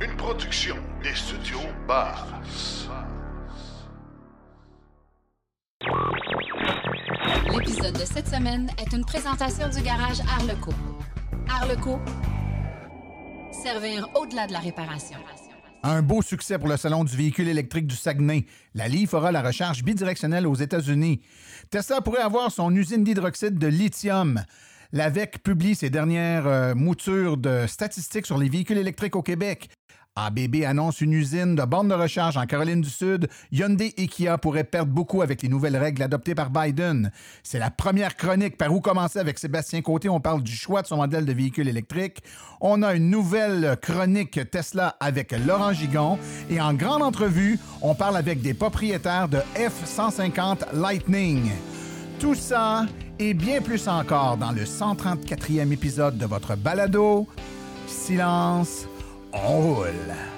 Une production des studios Bass. L'épisode de cette semaine est une présentation du garage Arleco. Arleco, servir au-delà de la réparation. Un beau succès pour le Salon du véhicule électrique du Saguenay. La LI fera la recharge bidirectionnelle aux États-Unis. Tesla pourrait avoir son usine d'hydroxyde de lithium. L'AVEC publie ses dernières euh, moutures de statistiques sur les véhicules électriques au Québec. ABB annonce une usine de bornes de recharge en Caroline du Sud. Hyundai et Kia pourraient perdre beaucoup avec les nouvelles règles adoptées par Biden. C'est la première chronique par où commencer avec Sébastien Côté. On parle du choix de son modèle de véhicule électrique. On a une nouvelle chronique Tesla avec Laurent Gigon. Et en grande entrevue, on parle avec des propriétaires de F-150 Lightning. Tout ça et bien plus encore dans le 134e épisode de votre balado. Silence, on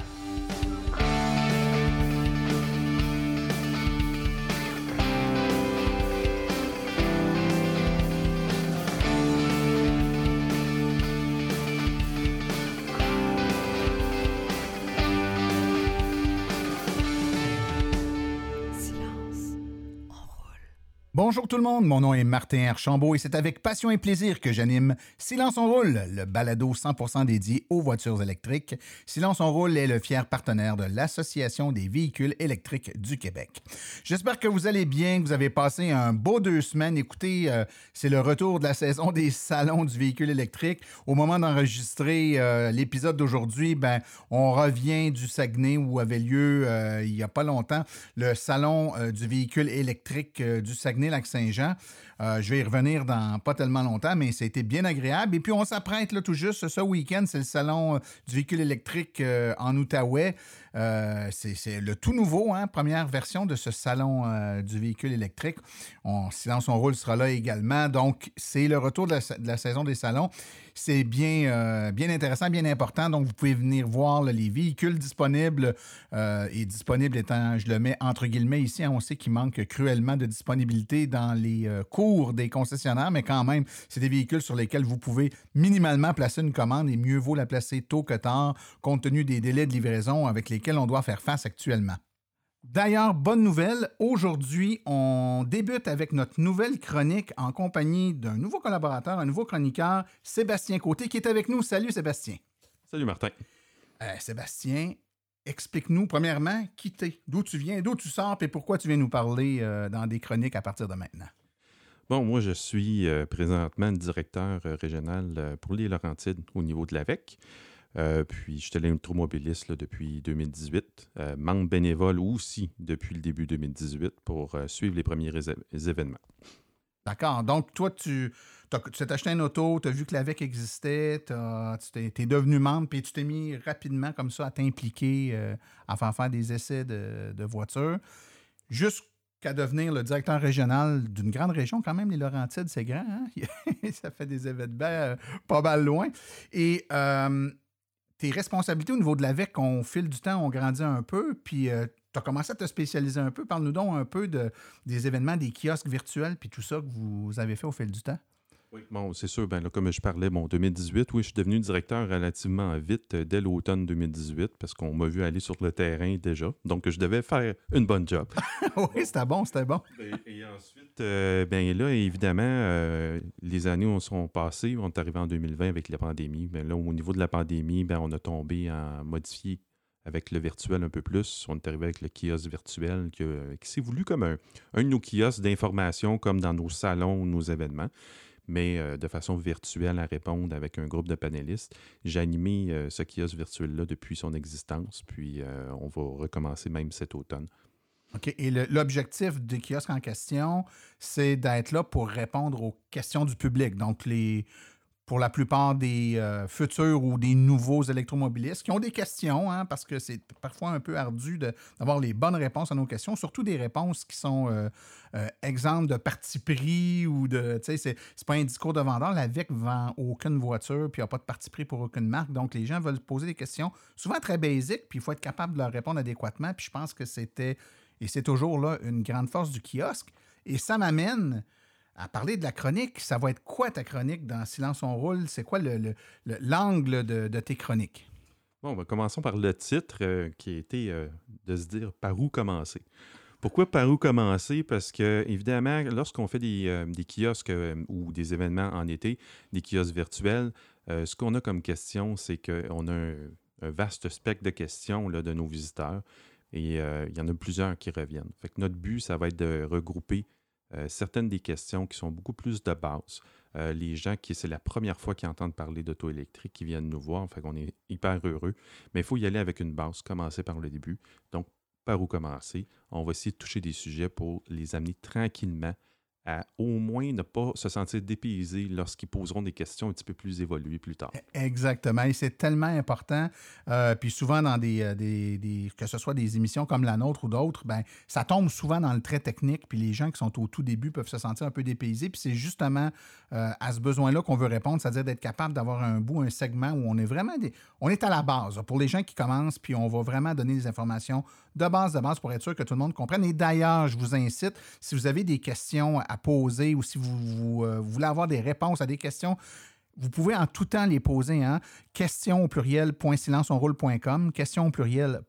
Bonjour tout le monde, mon nom est Martin Archambault et c'est avec passion et plaisir que j'anime Silence on roule, le balado 100% dédié aux voitures électriques. Silence on roule est le fier partenaire de l'Association des véhicules électriques du Québec. J'espère que vous allez bien, que vous avez passé un beau deux semaines. Écoutez, euh, c'est le retour de la saison des salons du véhicule électrique. Au moment d'enregistrer euh, l'épisode d'aujourd'hui, ben, on revient du Saguenay où avait lieu euh, il n'y a pas longtemps le salon du véhicule électrique du Saguenay lac saint jean Euh, je vais y revenir dans pas tellement longtemps, mais c'était bien agréable. Et puis, on s'apprête là tout juste ce week-end, c'est le salon euh, du véhicule électrique euh, en Outaouais. Euh, c'est le tout nouveau, hein, première version de ce salon euh, du véhicule électrique. On, Silence on roule sera là également. Donc, c'est le retour de la, saison des salons. C'est bien, euh, bien intéressant, bien important. Donc, vous pouvez venir voir les véhicules disponibles et disponibles étant, je le mets entre guillemets ici, hein, on sait qu'il manque cruellement de disponibilité dans les cours des concessionnaires, mais quand même, c'est des véhicules sur lesquels vous pouvez minimalement placer une commande et mieux vaut la placer tôt que tard, compte tenu des délais de livraison avec lesquels on doit faire face actuellement. D'ailleurs, bonne nouvelle, aujourd'hui, on débute avec notre nouvelle chronique en compagnie d'un nouveau collaborateur, un nouveau chroniqueur, Sébastien Côté, qui est avec nous. Salut Sébastien. Salut Martin. Euh, Sébastien, explique-nous premièrement qui t'es, d'où tu viens, d'où tu sors et pourquoi tu viens nous parler euh, dans des chroniques à partir de maintenant. Bon, moi, je suis euh, présentement directeur régional pour les Laurentides au niveau de l'AVEC. Euh, puis, je suis électromobiliste là, depuis 2018, euh, membre bénévole aussi depuis le début 2018 pour euh, suivre les premiers événements. D'accord. Donc, toi, tu t'es acheté une auto, tu as vu que l'AVEC existait, tu t'es, devenu membre, puis tu t'es mis rapidement comme ça à t'impliquer, euh, à faire faire des essais de, de voitures, jusqu'à devenir le directeur régional d'une grande région, quand même, les Laurentides, c'est grand, hein? ça fait des événements euh, pas mal loin. Et euh, tes responsabilités au niveau de l'AVEC, au fil du temps, ont grandi un peu, puis tu as commencé à te spécialiser un peu. Parle-nous donc un peu de, des événements, des kiosques virtuels, puis tout ça que vous avez fait au fil du temps. Bon, c'est sûr, ben là, comme je parlais, bon, 2018, oui, je suis devenu directeur relativement vite euh, dès l'automne 2018 parce qu'on m'a vu aller sur le terrain déjà. Donc, je devais faire une bonne job. oui, c'était bon, c'était bon. Et, et ensuite, euh, ben là, évidemment, euh, les années ont- sont passées. On est arrivé en 2020 avec la pandémie. Ben là, au niveau de la pandémie, ben, on a tombé en modifié avec le virtuel un peu plus. On est arrivé avec le kiosque virtuel qui s'est voulu comme un, un de nos kiosques d'information, comme dans nos salons ou nos événements, mais euh, de façon virtuelle à répondre avec un groupe de panélistes. J'ai animé euh, ce kiosque virtuel-là depuis son existence, puis euh, on va recommencer même cet automne. OK. Et l'objectif des kiosques en question, c'est d'être là pour répondre aux questions du public. Donc, les, pour la plupart des euh, futurs ou des nouveaux électromobilistes qui ont des questions, hein, parce que c'est parfois un peu ardu d'avoir les bonnes réponses à nos questions, surtout des réponses qui sont euh, euh, exemples de parti pris ou de. Tu sais, c'est pas un discours de vendeur. La VIC vend aucune voiture, puis il n'y a pas de parti pris pour aucune marque. Donc, les gens veulent poser des questions, souvent très basiques, puis il faut être capable de leur répondre adéquatement. Puis je pense que c'était, et c'est toujours là, une grande force du kiosque. Et ça m'amène à parler de la chronique. Ça va être quoi ta chronique dans Silence on roule? C'est quoi le- le- le- l'angle de, tes chroniques? Bon, ben, commençons par le titre euh, qui a été euh, de se dire par où commencer. Pourquoi par où commencer? Parce que, évidemment, lorsqu'on fait des, euh, kiosques ou des événements en été, des kiosques virtuels, ce qu'on a comme question, c'est qu'on a un, vaste spectre de questions de nos visiteurs et il y en a plusieurs qui reviennent. Fait que notre but, ça va être de regrouper certaines des questions qui sont beaucoup plus de base. Euh, les gens qui, c'est la première fois qu'ils entendent parler d'auto électrique, qui viennent nous voir. Fait qu'on est hyper heureux. Mais il faut y aller avec une base, commencer par le début. Donc, par où commencer? On va essayer de toucher des sujets pour les amener tranquillement à au moins ne pas se sentir dépaysé lorsqu'ils poseront des questions un petit peu plus évoluées plus tard. E-, exactement. Et c'est tellement important. Euh, puis souvent, dans euh, des, des, que ce soit des émissions comme la nôtre ou d'autres, ben, ça tombe souvent dans le trait technique. Puis les gens qui sont au tout début peuvent se sentir un peu dépaysés. Puis c'est justement euh, à ce besoin-là qu'on veut répondre, c'est-à-dire d'être capable d'avoir un bout, un segment où on est vraiment des, on est à la base. Pour les gens qui commencent, puis on va vraiment donner des informations de base, de base pour être sûr que tout le monde comprenne. Et d'ailleurs, je vous incite, si vous avez des questions à poser ou si vous, euh, voulez avoir des réponses à des questions, vous pouvez en tout temps les poser. Hein? Question au pluriel, Question au pluriel,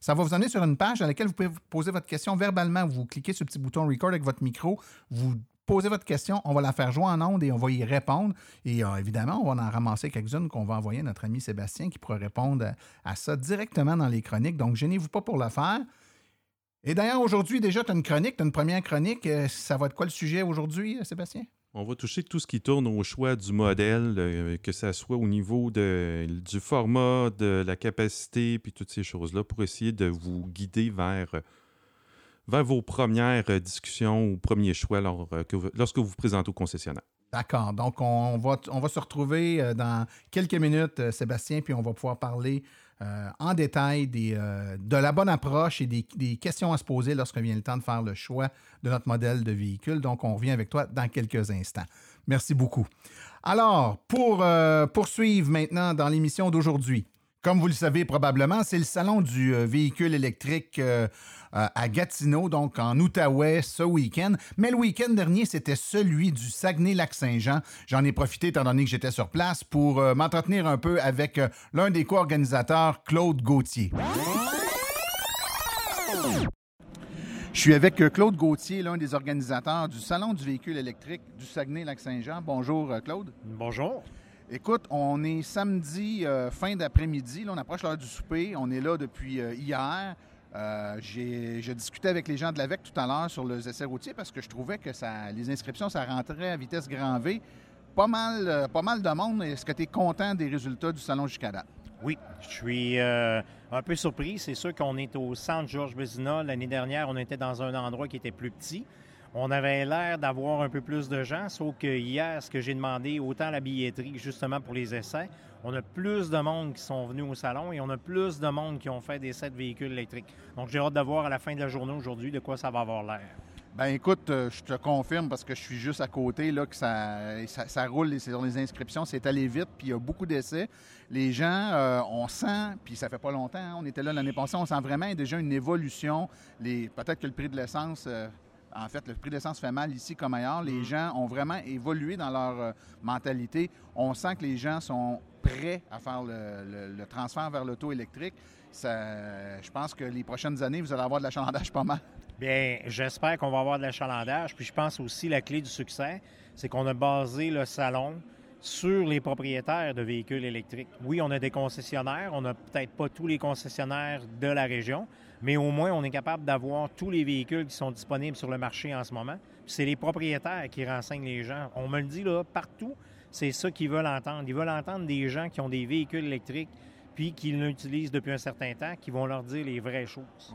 Ça va vous amener sur une page dans laquelle vous pouvez poser votre question verbalement. Vous cliquez sur le petit bouton record avec votre micro. Vous posez votre question, on va la faire jouer en ondes et on va y répondre. Et euh, évidemment, on va en ramasser quelques-unes qu'on va envoyer à notre ami Sébastien qui pourra répondre à, ça directement dans les chroniques. Donc, gênez-vous pas pour le faire. Et d'ailleurs, aujourd'hui, déjà, tu as une chronique, tu as une première chronique. Euh, ça va être quoi le sujet aujourd'hui, euh, Sébastien? On va toucher tout ce qui tourne au choix du modèle, que ce soit au niveau de, du format, de la capacité, puis toutes ces choses-là, pour essayer de vous guider vers vers vos premières euh, discussions ou premiers choix euh, lorsque vous vous présentez au concessionnaire. D'accord. Donc, on va, on va se retrouver euh, dans quelques minutes, Sébastien, puis on va pouvoir parler en détail des, de la bonne approche et des, questions à se poser lorsque vient le temps de faire le choix de notre modèle de véhicule. Donc, on revient avec toi dans quelques instants. Merci beaucoup. Alors, pour poursuivre maintenant dans l'émission d'aujourd'hui, comme vous le savez probablement, c'est le salon du véhicule électrique euh, à Gatineau, donc en Outaouais, ce week-end. Mais le week-end dernier, c'était celui du Saguenay-Lac-Saint-Jean. J'en ai profité, étant donné que j'étais sur place, pour euh, m'entretenir un peu avec euh, l'un des co-organisateurs, Claude Gauthier. Je suis avec Claude Gauthier, l'un des organisateurs du Salon du véhicule électrique du Saguenay-Lac-Saint-Jean. Bonjour, Claude. Bonjour. Écoute, on est samedi, fin d'après-midi. on approche l'heure du souper. On est là depuis hier. Euh, j'ai discuté avec les gens de l'AVEC tout à l'heure sur les essais routiers parce que je trouvais que les inscriptions, ça rentrait à vitesse grand V. Pas mal, euh, pas mal de monde. Est-ce que tu es content des résultats du salon jusqu'à date? Oui, je suis euh, un peu surpris. C'est sûr qu'on est au centre Georges Bézina. L'année dernière, on était dans un endroit qui était plus petit. On avait l'air d'avoir un peu plus de gens, sauf que hier, ce que j'ai demandé, autant la billetterie justement pour les essais, on a plus de monde qui sont venus au salon et on a plus de monde qui ont fait des essais de véhicules électriques. Donc j'ai hâte de voir à la fin de la journée aujourd'hui de quoi ça va avoir l'air. Ben écoute, euh, je te confirme parce que je suis juste à côté là que ça, ça, roule sur les inscriptions, c'est allé vite, puis il y a beaucoup d'essais. Les gens, euh, on sent, puis ça fait pas longtemps, hein, on était là l'année passée, on sent vraiment déjà une évolution. peut-être que le prix de l'essence euh, en fait, le prix de l'essence fait mal ici comme ailleurs. Les mm. gens ont vraiment évolué dans leur euh, mentalité. On sent que les gens sont prêts à faire le, transfert vers l'auto électrique. je pense que les prochaines années, vous allez avoir de l'achalandage pas mal. Bien, j'espère qu'on va avoir de l'achalandage. Puis je pense aussi la clé du succès, c'est qu'on a basé le salon sur les propriétaires de véhicules électriques. Oui, on a des concessionnaires, on n'a peut-être pas tous les concessionnaires de la région, mais au moins on est capable d'avoir tous les véhicules qui sont disponibles sur le marché en ce moment. C'est les propriétaires qui renseignent les gens. On me le dit là partout, c'est ça qu'ils veulent entendre. Ils veulent entendre des gens qui ont des véhicules électriques puis qui l'utilisent depuis un certain temps, qui vont leur dire les vraies choses.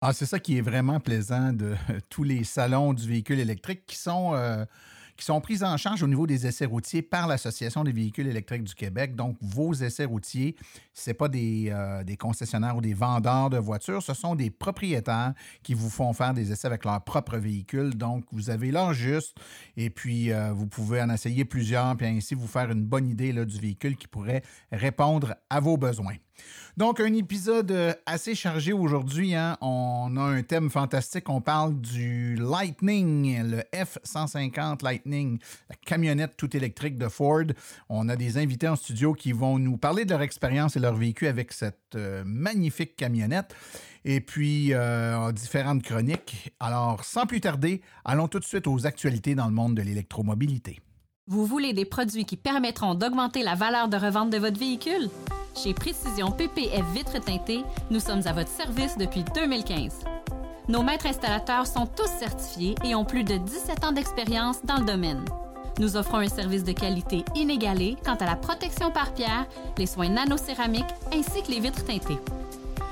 Ah, c'est ça qui est vraiment plaisant de tous les salons du véhicule électrique qui sont euh, sont prises en charge au niveau des essais routiers par l'Association des véhicules électriques du Québec. Donc, vos essais routiers, ce pas des, euh, des, concessionnaires ou des vendeurs de voitures, ce sont des propriétaires qui vous font faire des essais avec leur propre véhicule. Donc, vous avez l'heure juste et puis euh, vous pouvez en essayer plusieurs, puis ainsi vous faire une bonne idée là, du véhicule qui pourrait répondre à vos besoins. Donc, un épisode euh, assez chargé aujourd'hui. Hein. On a un thème fantastique. On parle du Lightning, le F-150 Lightning, la camionnette tout électrique de Ford. On a des invités en studio qui vont nous parler de leur expérience et leur vécu avec cette euh, magnifique camionnette. Et puis, euh, différentes chroniques. Alors, sans plus tarder, allons tout de suite aux actualités dans le monde de l'électromobilité. Vous voulez des produits qui permettront d'augmenter la valeur de revente de votre véhicule? Chez Précision PPF Vitres teintées, nous sommes à votre service depuis 2015. Nos maîtres installateurs sont tous certifiés et ont plus de 17 ans d'expérience dans le domaine. Nous offrons un service de qualité inégalé quant à la protection par pierre, les soins nanocéramiques ainsi que les vitres teintées.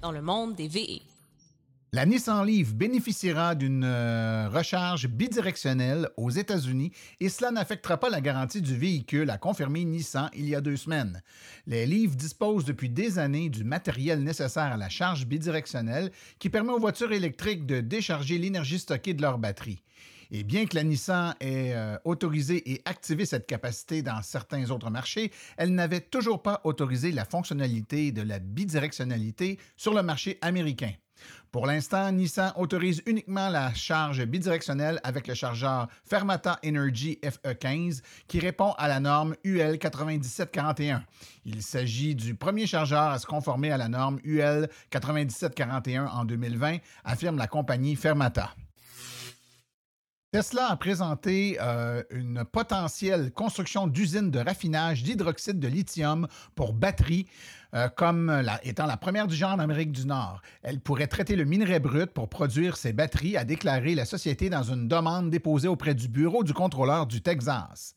dans le monde des VE. La Nissan Leaf bénéficiera d'une euh, recharge bidirectionnelle aux États-Unis et cela n'affectera pas la garantie du véhicule, a confirmé Nissan il y a deux semaines. Les Leaf disposent depuis des années du matériel nécessaire à la charge bidirectionnelle qui permet aux voitures électriques de décharger l'énergie stockée de leur batterie. Et bien que la Nissan ait euh, autorisé et activé cette capacité dans certains autres marchés, elle n'avait toujours pas autorisé la fonctionnalité de la bidirectionnalité sur le marché américain. Pour l'instant, Nissan autorise uniquement la charge bidirectionnelle avec le chargeur Fermata Energy FE15 qui répond à la norme UL 9741. Il s'agit du premier chargeur à se conformer à la norme UL 9741 en 2020, affirme la compagnie Fermata. Tesla a présenté euh, une potentielle construction d'usine de raffinage d'hydroxyde de lithium pour batteries euh, comme étant la première du genre en Amérique du Nord. Elle pourrait traiter le minerai brut pour produire ses batteries, a déclaré la société dans une demande déposée auprès du bureau du contrôleur du Texas.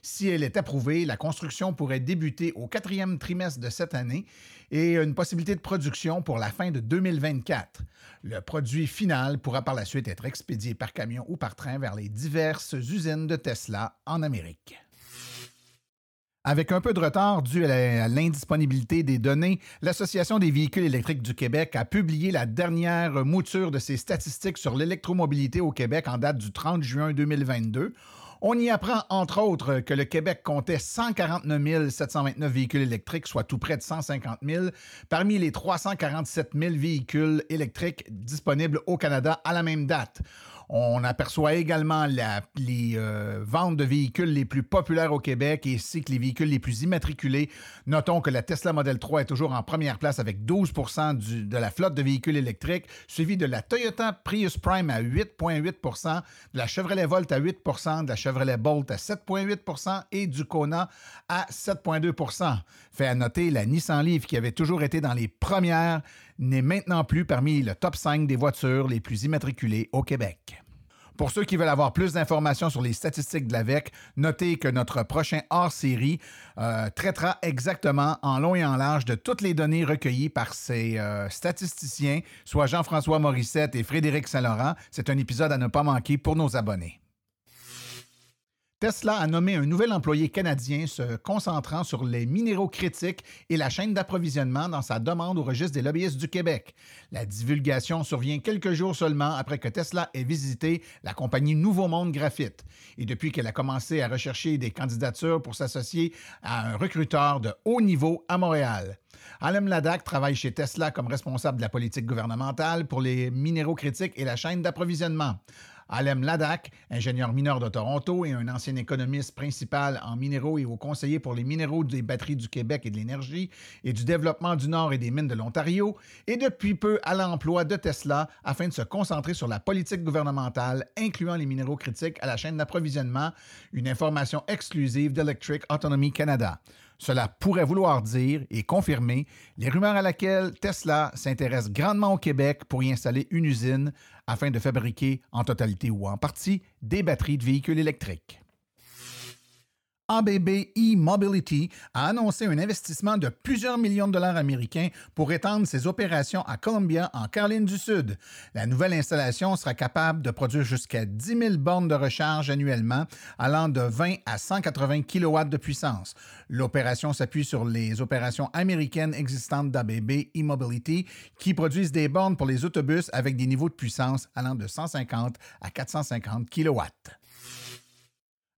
Si elle est approuvée, la construction pourrait débuter au quatrième trimestre de cette année et une possibilité de production pour la fin de 2024. Le produit final pourra par la suite être expédié par camion ou par train vers les diverses usines de Tesla en Amérique. Avec un peu de retard dû à l'indisponibilité des données, l'Association des véhicules électriques du Québec a publié la dernière mouture de ses statistiques sur l'électromobilité au Québec en date du 30 juin 2022. On y apprend, entre autres, que le Québec comptait 149 729 véhicules électriques, soit tout près de 150 000, parmi les 347 000 véhicules électriques disponibles au Canada à la même date. On aperçoit également les euh, ventes de véhicules les plus populaires au Québec ainsi que les véhicules les plus immatriculés. Notons que la Tesla Model 3 est toujours en première place avec 12% de la flotte de véhicules électriques, suivi de la Toyota Prius Prime à 8,8% de la Chevrolet Volt à 8% de la Chevrolet Bolt à 7,8% et du Kona à 7,2% Fait à noter, la Nissan Leaf, qui avait toujours été dans les premières, n'est maintenant plus parmi le top 5 des voitures les plus immatriculées au Québec. Pour ceux qui veulent avoir plus d'informations sur les statistiques de l'AVEC, notez que notre prochain hors-série euh, traitera exactement en long et en large de toutes les données recueillies par ces euh, statisticiens, soit Jean-François Morissette et Frédéric Saint-Laurent. C'est un épisode à ne pas manquer pour nos abonnés. Tesla a nommé un nouvel employé canadien se concentrant sur les minéraux critiques et la chaîne d'approvisionnement dans sa demande au registre des lobbyistes du Québec. La divulgation survient quelques jours seulement après que Tesla ait visité la compagnie Nouveau Monde Graphite et depuis qu'elle a commencé à rechercher des candidatures pour s'associer à un recruteur de haut niveau à Montréal. Alem Ladak travaille chez Tesla comme responsable de la politique gouvernementale pour les minéraux critiques et la chaîne d'approvisionnement. Alem Ladak, ingénieur mineur de Toronto et un ancien économiste principal en minéraux et haut conseiller pour les minéraux des batteries du Québec et de l'énergie et du développement du Nord et des mines de l'Ontario, est depuis peu à l'emploi de Tesla afin de se concentrer sur la politique gouvernementale, incluant les minéraux critiques à la chaîne d'approvisionnement, une information exclusive d'Electric Autonomy Canada. Cela pourrait vouloir dire et confirmer les rumeurs à laquelle Tesla s'intéresse grandement au Québec pour y installer une usine afin de fabriquer en totalité ou en partie des batteries de véhicules électriques. ABB e-Mobility a annoncé un investissement de plusieurs millions de dollars américains pour étendre ses opérations à Columbia, en Caroline du Sud. La nouvelle installation sera capable de produire jusqu'à 10 000 bornes de recharge annuellement, allant de 20 à 180 kW de puissance. L'opération s'appuie sur les opérations américaines existantes d'ABB e-Mobility qui produisent des bornes pour les autobus avec des niveaux de puissance allant de 150 à 450 kW.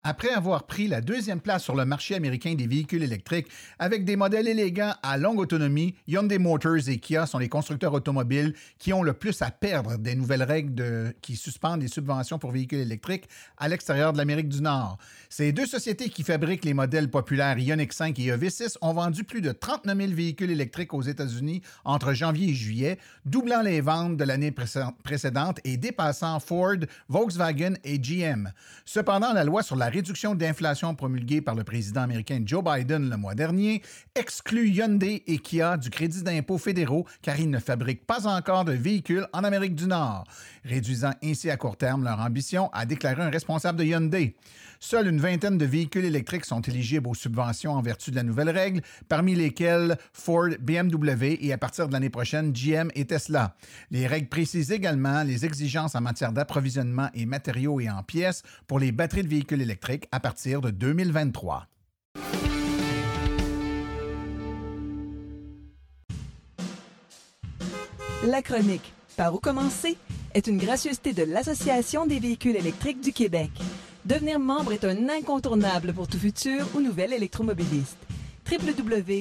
Après avoir pris la deuxième place sur le marché américain des véhicules électriques avec des modèles élégants à longue autonomie, Hyundai Motors et Kia sont les constructeurs automobiles qui ont le plus à perdre des nouvelles règles qui suspendent les subventions pour véhicules électriques à l'extérieur de l'Amérique du Nord. Ces deux sociétés qui fabriquent les modèles populaires Ioniq 5 et EV6 ont vendu plus de 39 000 véhicules électriques aux États-Unis entre janvier et juillet, doublant les ventes de l'année précédente et dépassant Ford, Volkswagen et GM. Cependant, la loi sur la réduction d'inflation promulguée par le président américain Joe Biden le mois dernier exclut Hyundai et Kia du crédit d'impôt fédéraux car ils ne fabriquent pas encore de véhicules en Amérique du Nord, réduisant ainsi à court terme leur ambition, a déclaré un responsable de Hyundai. Seule une vingtaine de véhicules électriques sont éligibles aux subventions en vertu de la nouvelle règle, parmi lesquels Ford, BMW et à partir de l'année prochaine GM et Tesla. Les règles précisent également les exigences en matière d'approvisionnement et matériaux et en pièces pour les batteries de véhicules électriques à partir de 2023. La chronique Par où commencer est une gracieuseté de l'Association des véhicules électriques du Québec. Devenir membre est un incontournable pour tout futur ou nouvel électromobiliste. www.aveq.ca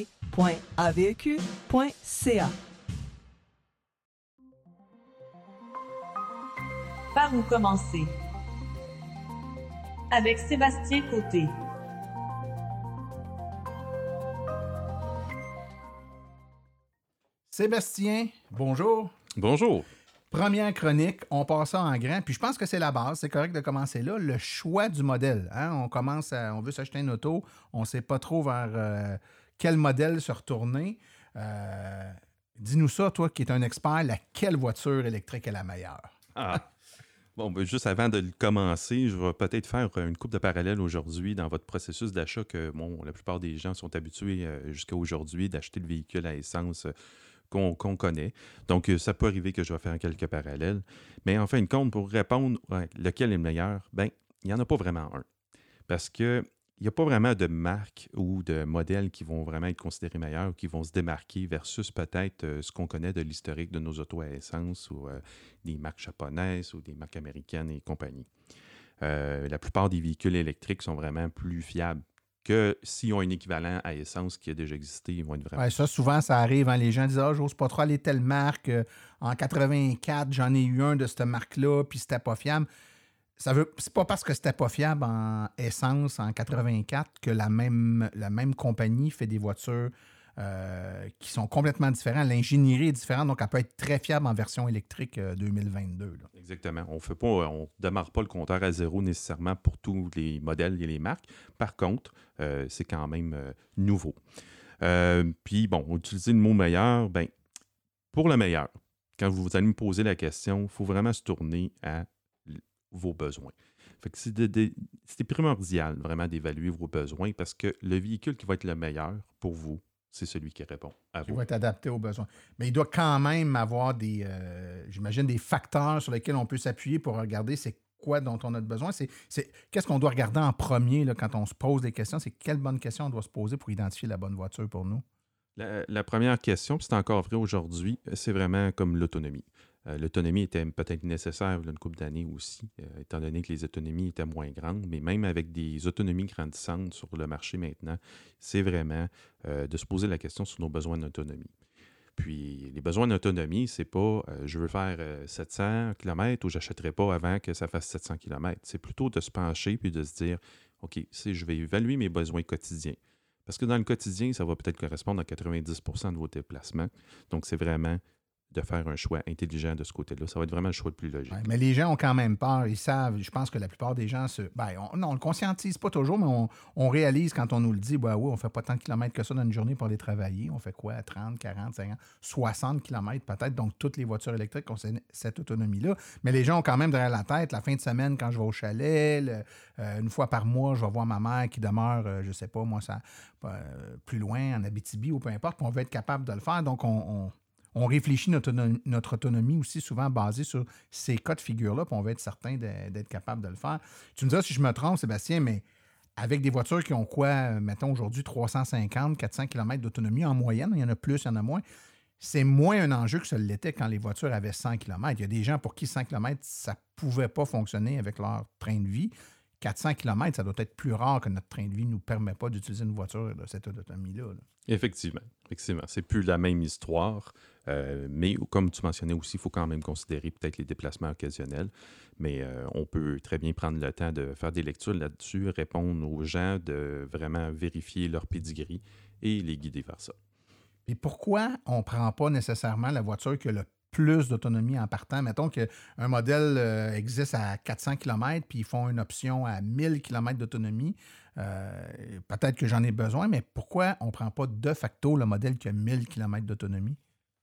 Par où commencer? Avec Sébastien Côté. Sébastien, bonjour. Bonjour. Première chronique, on passe ça en grand. Puis je pense que c'est la base, c'est correct de commencer là. Le choix du modèle. Hein. On commence on veut s'acheter une auto, on ne sait pas trop vers euh, quel modèle se retourner. Euh, dis-nous ça, toi qui es un expert, laquelle voiture électrique est la meilleure? Ah. Bon, ben, juste avant de commencer, je vais peut-être faire une coupe de parallèle aujourd'hui dans votre processus d'achat que bon, la plupart des gens sont habitués euh, jusqu'à aujourd'hui d'acheter le véhicule à essence qu'on connaît. Donc, euh, ça peut arriver que je vais faire quelques parallèles. Mais en fin de compte, pour répondre lequel est le meilleur, ben, il n'y en a pas vraiment un. Parce que il n'y a pas vraiment de marque ou de modèles qui vont vraiment être considérés meilleurs qui vont se démarquer versus peut-être euh, ce qu'on connaît de l'historique de nos autos à essence ou euh, des marques japonaises ou des marques américaines et compagnie. la plupart des véhicules électriques sont vraiment plus fiables que s'ils ont un équivalent à essence qui a déjà existé, ils vont être vraiment. ça, souvent, ça arrive. Hein. les gens disent Ah, j'ose pas trop aller telle marque. Euh, en 84, j'en ai eu un de cette marque-là, puis c'était pas fiable. Ça veut, c'est pas parce que c'était pas fiable en essence en 84 que la même, la même compagnie fait des voitures euh, qui sont complètement différents. L'ingénierie est différente, donc elle peut être très fiable en version électrique 2022. Euh, Exactement. On fait pas, on démarre pas le compteur à zéro nécessairement pour tous les modèles et les marques. Par contre, euh, c'est quand même nouveau. puis bon, utiliser le mot meilleur, ben pour le meilleur, quand vous allez me poser la question, il faut vraiment se tourner à vos besoins. c'est primordial vraiment d'évaluer vos besoins parce que le véhicule qui va être le meilleur pour vous, c'est celui qui répond à vous. Il va être adapté aux besoins. Mais il doit quand même avoir des, euh, j'imagine, des facteurs sur lesquels on peut s'appuyer pour regarder c'est quoi dont on a besoin. C'est, qu'est-ce qu'on doit regarder en premier là, quand on se pose des questions? C'est quelle bonne question on doit se poser pour identifier la bonne voiture pour nous? La, première question, puis c'est encore vrai aujourd'hui, c'est vraiment comme l'autonomie. Euh, l'autonomie était peut-être nécessaire une couple d'années aussi, euh, étant donné que les autonomies étaient moins grandes, mais même avec des autonomies grandissantes sur le marché maintenant, c'est vraiment euh, de se poser la question sur nos besoins d'autonomie. Puis les besoins d'autonomie, c'est pas je veux faire euh, 700 km ou j'achèterai pas avant que ça fasse 700 km. C'est plutôt de se pencher puis de se dire OK, je vais évaluer mes besoins quotidiens. Parce que dans le quotidien, ça va peut-être correspondre à 90% de vos déplacements. Donc, c'est vraiment de faire un choix intelligent de ce côté-là. Ça va être vraiment le choix le plus logique. Mais les gens ont quand même peur. Ils savent. Je pense que la plupart des gens se. Ben, on, on le conscientise pas toujours, mais on, on réalise quand on nous le dit. Ben oui, on fait pas tant de kilomètres que ça dans une journée pour aller travailler. On fait quoi? 30, 40, 50, 60 kilomètres peut-être. Donc, toutes les voitures électriques ont cette- autonomie-là. Mais les gens ont quand même derrière la tête, la fin de semaine, quand je vais au chalet, le- euh, une fois par mois, je vais voir ma mère qui demeure, euh, je sais pas, moi, ça, euh, plus loin, en Abitibi ou peu importe. puis on veut être capable de le faire. Donc, on, on- on réfléchit notre autonomie, aussi souvent basée sur ces cas de figure-là, puis on veut être certain d'être capable de le faire. Tu me diras si je me trompe, Sébastien, mais avec des voitures qui ont quoi, euh, mettons aujourd'hui 350, 400 km d'autonomie en moyenne, il y en a plus, il y en a moins, c'est moins un enjeu que ça l'était quand les voitures avaient 100 km. Il y a des gens pour qui 100 km, ça ne pouvait pas fonctionner avec leur train de vie. 400 km, ça doit être plus rare que notre train de vie ne nous permet pas d'utiliser une voiture de cette autonomie-là. là. Effectivement, effectivement. C'est plus la même histoire, euh, mais comme tu mentionnais aussi, il faut quand même considérer peut-être les déplacements occasionnels. Mais euh, on peut très bien prendre le temps de faire des lectures là-dessus, répondre aux gens, de vraiment vérifier leur pedigree et les guider vers ça. Et pourquoi on ne prend pas nécessairement la voiture qui a le plus d'autonomie en partant? Mettons qu'un modèle euh, existe à 400 km, puis ils font une option à 1000 km d'autonomie. Peut-être que j'en ai besoin, mais pourquoi on ne prend pas de facto le modèle qui a 1000 km d'autonomie?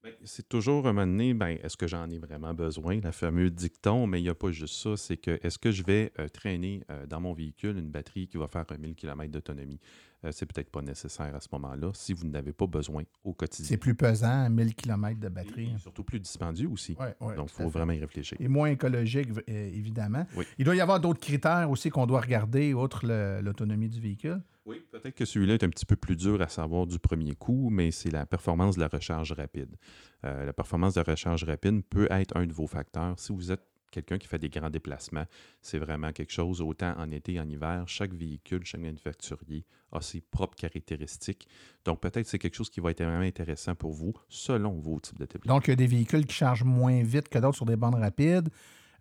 Ben, C'est toujours un moment donné, ben, est-ce que j'en ai vraiment besoin, la fameuse dicton, mais il n'y a pas juste ça, c'est que est-ce que je vais euh, traîner euh, dans mon véhicule une batterie qui va faire 1000 km d'autonomie? Euh, c'est peut-être pas nécessaire à ce moment-là si vous n'avez pas besoin au quotidien. C'est plus pesant, 1000 km de batterie. Et surtout plus dispendieux aussi. Ouais, ouais, Donc, il faut vraiment y réfléchir. Et moins écologique, évidemment. Oui. Il doit y avoir d'autres critères aussi qu'on doit regarder, outre l'autonomie du véhicule. Oui, peut-être que celui-là est un petit peu plus dur à savoir du premier coup, mais c'est la performance de la recharge rapide. Euh, la performance de la recharge rapide peut être un de vos facteurs. Si vous êtes quelqu'un qui fait des grands déplacements, c'est vraiment quelque chose, autant en été, en hiver, chaque véhicule, chaque manufacturier a ses propres caractéristiques. Donc, peut-être c'est quelque chose qui va être vraiment intéressant pour vous selon vos types de déplacements. Donc, il y a des véhicules qui chargent moins vite que d'autres sur des bandes rapides.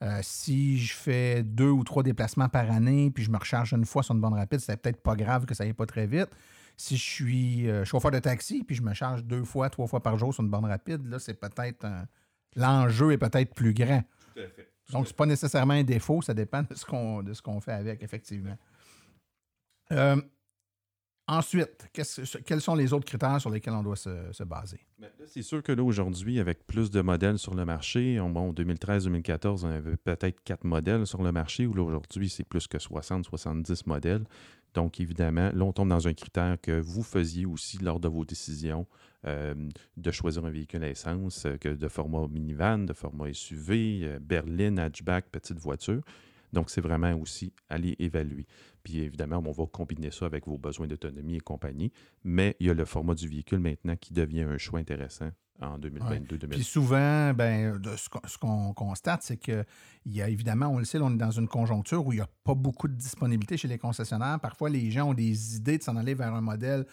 Euh, si je fais deux ou trois déplacements par année, puis je me recharge une fois sur une bande rapide, c'est peut-être pas grave que ça aille pas très vite. Si je suis euh, chauffeur de taxi, puis je me charge deux fois, trois fois par jour sur une bande rapide, là, c'est peut-être un- l'enjeu est peut-être plus grand. Donc, c'est pas nécessairement un défaut, ça dépend de ce qu'on de ce qu'on fait avec, effectivement. Euh, ensuite, quels sont les autres critères sur lesquels on doit se, se baser? C'est sûr que là, aujourd'hui, avec plus de modèles sur le marché, en bon, 2013-2014, on avait peut-être quatre modèles sur le marché, où là, aujourd'hui, c'est plus que 60-70 modèles. Donc, évidemment, là, on tombe dans un critère que vous faisiez aussi lors de vos décisions euh, de choisir un véhicule à essence, euh, que de format minivan, de format SUV, euh, berline, hatchback, petite voiture. Donc, c'est vraiment aussi aller évaluer. Puis, évidemment, on va combiner ça avec vos besoins d'autonomie et compagnie. Mais il y a le format du véhicule maintenant qui devient un choix intéressant en 2022-2023. Puis souvent, ben, de ce qu'on- constate, c'est qu'il y a évidemment, on le sait, là, on est dans une conjoncture où il n'y a pas beaucoup de disponibilité chez les concessionnaires. Parfois, les gens ont des idées de s'en aller vers un modèle,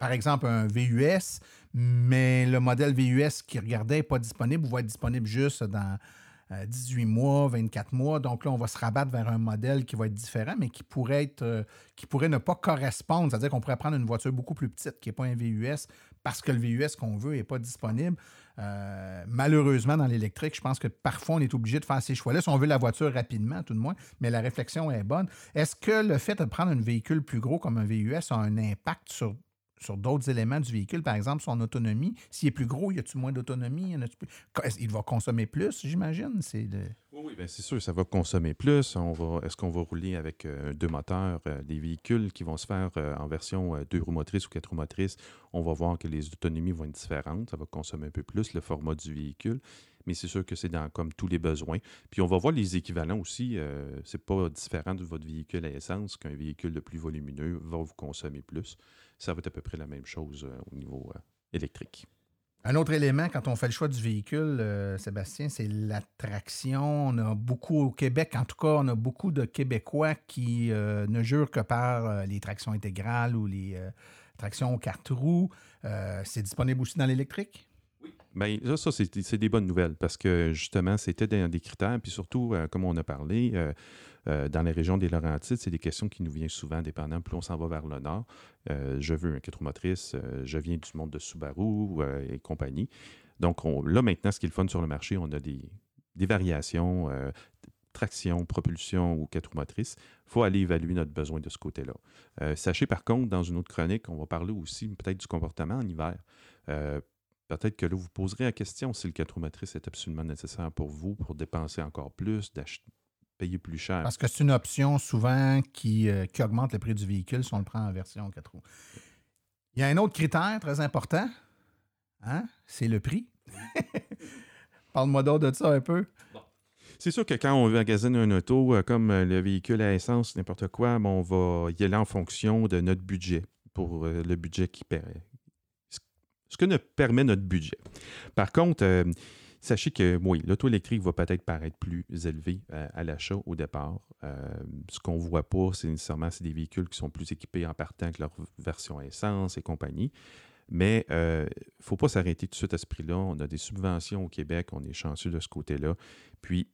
par exemple un VUS, mais le modèle VUS qu'ils regardaient n'est pas disponible ou va être disponible juste dans 18 mois, 24 mois. Donc là, on va se rabattre vers un modèle qui va être différent, mais qui pourrait être euh, qui pourrait ne pas correspondre. C'est-à-dire qu'on pourrait prendre une voiture beaucoup plus petite qui n'est pas un VUS parce que le VUS qu'on veut n'est pas disponible. Euh, malheureusement, dans l'électrique, je pense que parfois, on est obligé de faire ces choix-là si on veut la voiture rapidement, tout de moins, mais la réflexion est bonne. Est-ce que le fait de prendre un véhicule plus gros comme un VUS a un impact sur, sur d'autres éléments du véhicule, par exemple son autonomie? S'il est plus gros, y a-t-il moins d'autonomie? Il va consommer plus, j'imagine? C'est oui, bien, c'est sûr, ça va consommer plus. On va, est-ce qu'on va rouler avec euh, deux moteurs, euh, des véhicules qui vont se faire euh, en version euh, deux roues motrices ou quatre roues motrices? On va voir que les autonomies vont être différentes. Ça va consommer un peu plus le format du véhicule. Mais c'est sûr que c'est dans comme tous les besoins. Puis on va voir les équivalents aussi. Euh, c'est pas différent de votre véhicule à essence qu'un véhicule de plus volumineux va vous consommer plus. Ça va être à peu près la même chose euh, au niveau euh, électrique. Un autre élément, quand on fait le choix du véhicule, euh, Sébastien, c'est l'attraction. On a beaucoup au Québec, en tout cas, on a beaucoup de Québécois qui euh, ne jurent que par euh, les tractions intégrales ou les euh, tractions aux quatre roues. Euh, c'est disponible aussi dans l'électrique? Bien, là, ça, c'est des bonnes nouvelles parce que justement, c'était dans des critères. Puis surtout, euh, comme on a parlé, euh, dans la région des Laurentides, c'est des questions qui nous viennent souvent, dépendant. Plus on s'en va vers le nord, euh, je veux un quatre-motrices, euh, je viens du monde de Subaru et compagnie. Donc on- là, maintenant, ce qui est le fun sur le marché, on a des, variations, traction, propulsion ou quatre motrices. Il faut aller évaluer notre besoin de ce côté-là. Sachez par contre, dans une autre chronique, on va parler aussi peut-être du comportement en hiver. Peut-être que là, vous poserez la question si le 4 motrices est absolument nécessaire pour vous, pour dépenser encore plus, payer plus cher. Parce que c'est une option souvent qui, euh, qui augmente le prix du véhicule si on le prend en version 4 roues. Il y a un autre critère très important, hein? c'est le prix. Parle-moi d'autre de ça un peu. C'est sûr que quand on magasine un auto, euh, comme euh, le véhicule à essence, n'importe quoi, bon, on va y aller en fonction de notre budget, pour le budget qui paierait. Ce- Ce que nous permet notre budget. Par contre, euh, sachez que oui, l'auto électrique va peut-être paraître plus élevé euh, à l'achat au départ. Euh, ce qu'on ne voit pas, c'est nécessairement des véhicules qui sont plus équipés en partant que leur version essence et compagnie. Mais il ne faut pas s'arrêter tout de suite à ce prix-là. On a des subventions au Québec, on est chanceux de ce côté-là. Puis,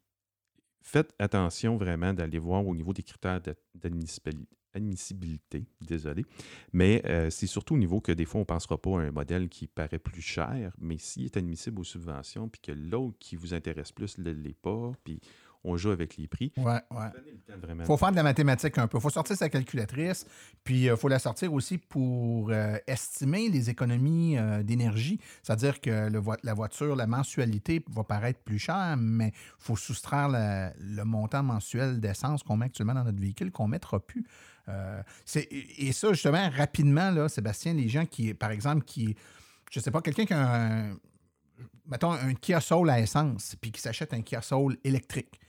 faites attention vraiment d'aller voir au niveau des critères d'ad- d'admissibil- admissibilité, désolé. Mais euh, c'est surtout au niveau que des fois, on ne pensera pas à un modèle qui paraît plus cher, mais s'il est admissible aux subventions, puis que l'autre qui vous intéresse plus ne l'est pas, puis on joue avec les prix. Ouais, ouais. Il faut faire de la mathématique un peu. Il faut sortir sa calculatrice, puis il faut la sortir aussi pour euh, estimer les économies euh, d'énergie. C'est-à-dire que le vo- la voiture, la mensualité va paraître plus chère, mais il faut soustraire la- le montant mensuel d'essence qu'on met actuellement dans notre véhicule, qu'on ne mettra plus. Euh, et ça, justement, rapidement, là, Sébastien, les gens qui, par exemple, qui, je sais pas, quelqu'un qui a un, mettons, un Kia Soul à essence, puis qui s'achète un Kia Soul électrique.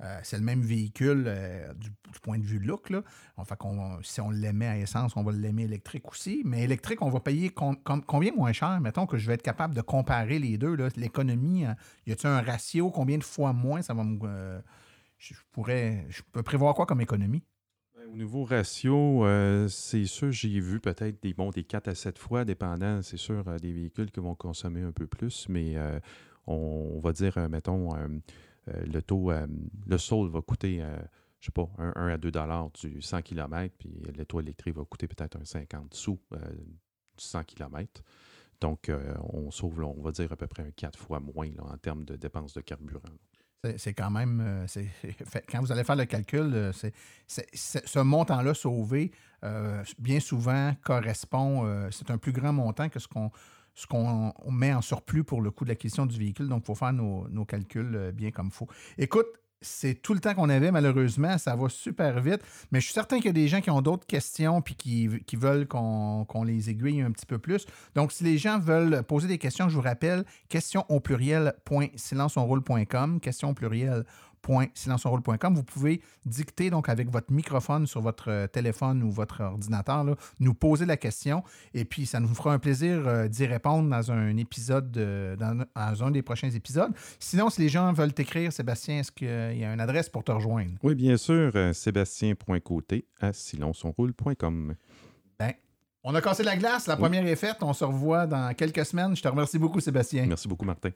Euh, c'est le même véhicule euh, du, point de vue look. Là. En fait, qu'on- si on l'aimait à essence, on va l'aimer électrique aussi. Mais électrique, on va payer com- com- combien moins cher? Mettons que je vais être capable de comparer les deux. L'économie, hein, y a-t-il un ratio? Combien de fois moins ça va me. je pourrais. Je peux prévoir quoi comme économie? Ben, Au niveau ratio, euh, c'est sûr, j'ai vu peut-être des, bon, des 4 à 7 fois, dépendant, c'est sûr, euh, des véhicules qui vont consommer un peu plus, mais euh, on, va dire, mettons, le taux, le sol va coûter, je sais pas, 1, à 2 dollars du 100 km, puis le taux électrique va coûter peut-être un 50 sous du 100 km. Donc, on sauve, là, on va dire, à peu près un 4 fois moins en termes de dépenses de carburant. C'est quand même. euh, quand vous allez faire le calcul, euh, ce montant-là sauvé, euh, bien souvent, correspond. c'est un plus grand montant que ce qu'on met en surplus pour le coût de l'acquisition du véhicule. Donc, il faut faire nos, nos calculs bien comme il faut. Écoute, c'est tout le temps qu'on avait, malheureusement. Ça va super vite. Mais je suis certain qu'il y a des gens qui ont d'autres questions puis qui, veulent qu'on les aiguille un petit peu plus. Donc, si les gens veulent poser des questions, je vous rappelle, questions au pluriel.silenceonroule.com, questions au pluriel.silenceonroule.com. Vous pouvez dicter donc avec votre microphone sur votre euh, téléphone ou votre ordinateur, là, nous poser la question et puis ça nous fera un plaisir euh, d'y répondre dans un épisode, de- dans, dans un des prochains épisodes. Sinon, si les gens veulent t'écrire, Sébastien, est-ce qu'il y a une adresse pour te rejoindre? Oui, bien sûr, euh, sébastien.côté à silonsonroule.com. Ben, on a cassé la glace, la Oui. première est faite. On se revoit dans quelques semaines. Je te remercie beaucoup, Sébastien. Merci beaucoup, Martin.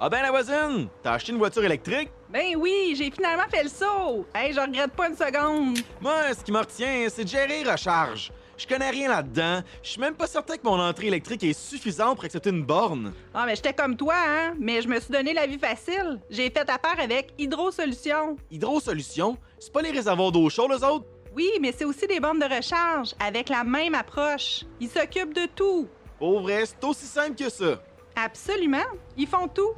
Ah ben la voisine, t'as acheté une voiture électrique? Ben oui, j'ai finalement fait le saut. Hey, je regrette pas une seconde. Moi, ce qui me retient, c'est de gérer recharge. Je connais rien là-dedans. Je suis même pas certain que mon entrée électrique est suffisante pour accepter une borne. Ah, mais j'étais comme toi, hein, mais je me suis donné la vie facile. J'ai fait affaire avec Hydro Solutions. Hydro Solutions, c'est pas les réservoirs d'eau chaude, les autres? Oui, mais c'est aussi des bornes de recharge avec la même approche. Ils s'occupent de tout. Pour vrai, c'est aussi simple que ça. Absolument. Ils font tout.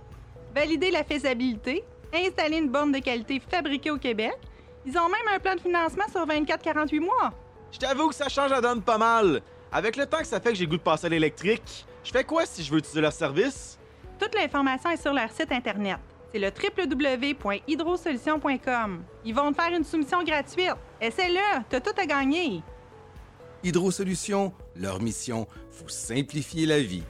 Valider la faisabilité, installer une borne de qualité fabriquée au Québec. Ils ont même un plan de financement sur 24-48 mois. Je t'avoue que ça change la donne pas mal. Avec le temps que ça fait que j'ai goût de passer à l'électrique, je fais quoi si je veux utiliser leur service? Toute l'information est sur leur site Internet. C'est le www.hydrosolutions.com. Ils vont te faire une soumission gratuite. Essaie-le, t'as tout à gagner. Hydro Solutions, leur mission, vous simplifier la vie.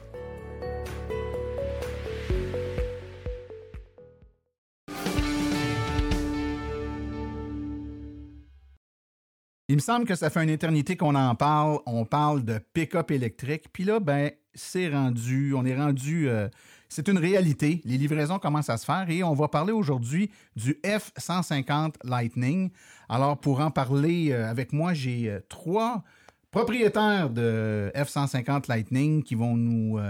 Il me semble que ça fait une éternité qu'on en parle. On parle de pick-up électrique. Puis là, ben, c'est rendu, on est rendu, euh, c'est une réalité. Les livraisons commencent à se faire et on va parler aujourd'hui du F-150 Lightning. Alors, pour en parler euh, avec moi, j'ai euh, trois propriétaires de F-150 Lightning qui vont nous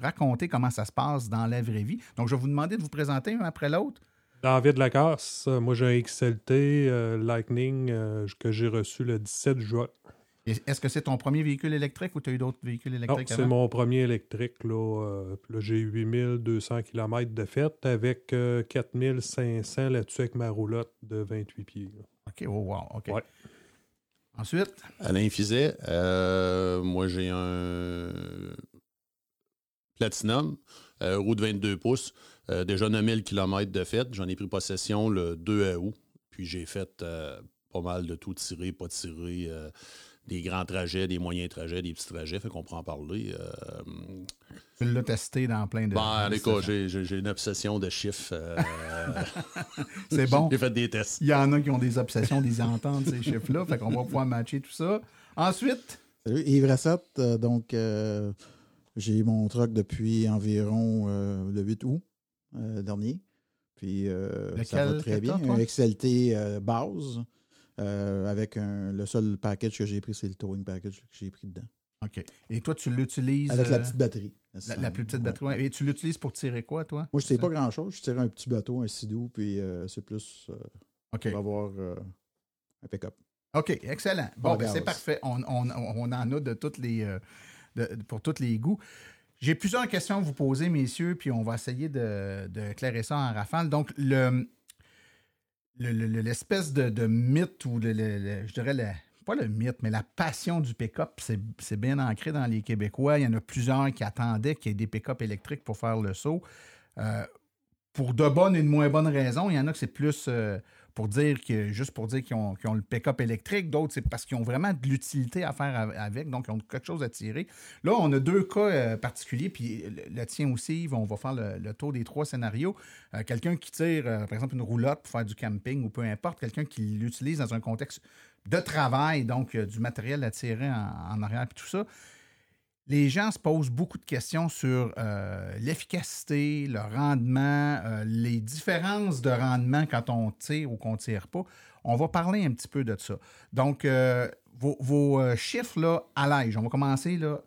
raconter comment ça se passe dans la vraie vie. Donc, je vais vous demander de vous présenter un après l'autre. David Lacasse, moi j'ai un XLT Lightning que j'ai reçu le 17 juin. Est-ce que c'est ton premier véhicule électrique ou tu as eu d'autres véhicules électriques Non, c'est mon premier électrique. Là, euh, là j'ai 8200 km de fête avec 4500 euh, là-dessus avec ma roulotte de 28 pieds. OK, oh wow, OK. Ensuite? Alain Fizet, euh, moi j'ai un Platinum, roue de 22 pouces, déjà 9000 km de fête. J'en ai pris possession le 2 août. Puis j'ai fait pas mal de tout tirer, pas tirer des grands trajets, des moyens trajets, des petits trajets, fait qu'on prend en parler. Euh, tu l'as testé dans plein de. Ben, cas, j'ai une obsession de chiffres. Euh, c'est bon. J'ai fait des tests. Il y en a qui ont des obsessions, des ententes, ces chiffres-là, fait qu'on va pouvoir matcher tout ça. Ensuite. Salut, Yves Rassette. Euh, donc, j'ai mon truck depuis environ le 8 août dernier. Puis, ça va très bien. Un XLT base. Euh, avec le seul package que j'ai pris, c'est le towing package que j'ai pris dedans. OK. Et toi, tu l'utilises. Avec la euh, petite batterie. La, plus petite batterie. Et tu l'utilises pour tirer quoi, toi? Moi, je ne sais pas grand-chose. Je tire un petit bateau, un sidou, puis euh, c'est plus OK. pour avoir un pick-up. OK, excellent. Bon, ben, c'est parfait. On, en a de toutes les, pour tous les goûts. J'ai plusieurs questions à vous poser, messieurs, puis on va essayer de, clairer ça en rafale. Donc, le, l'espèce de, mythe ou le, je dirais pas le mythe, mais la passion du pick-up, c'est bien ancré dans les Québécois. Il y en a plusieurs qui attendaient qu'il y ait des pick-up électriques pour faire le saut. Euh, pour de bonnes et de moins bonnes raisons. Il y en a que c'est plus euh, pour dire que juste pour dire qu'ils ont, le pick-up électrique, d'autres c'est parce qu'ils ont vraiment de l'utilité à faire avec, donc ils ont quelque chose à tirer. Là, on a deux cas euh, particuliers, puis le, tien aussi, on va faire le, tour des trois scénarios. Euh, quelqu'un qui tire, euh, par exemple, une roulotte pour faire du camping ou peu importe, quelqu'un qui l'utilise dans un contexte de travail, donc du matériel à tirer en, en arrière, puis tout ça les gens se posent beaucoup de questions sur euh, l'efficacité, le rendement, euh, les différences de rendement quand on tire ou qu'on ne tire pas. On va parler un petit peu de ça. Donc, euh, vos, chiffres là, allègent. On va commencer là.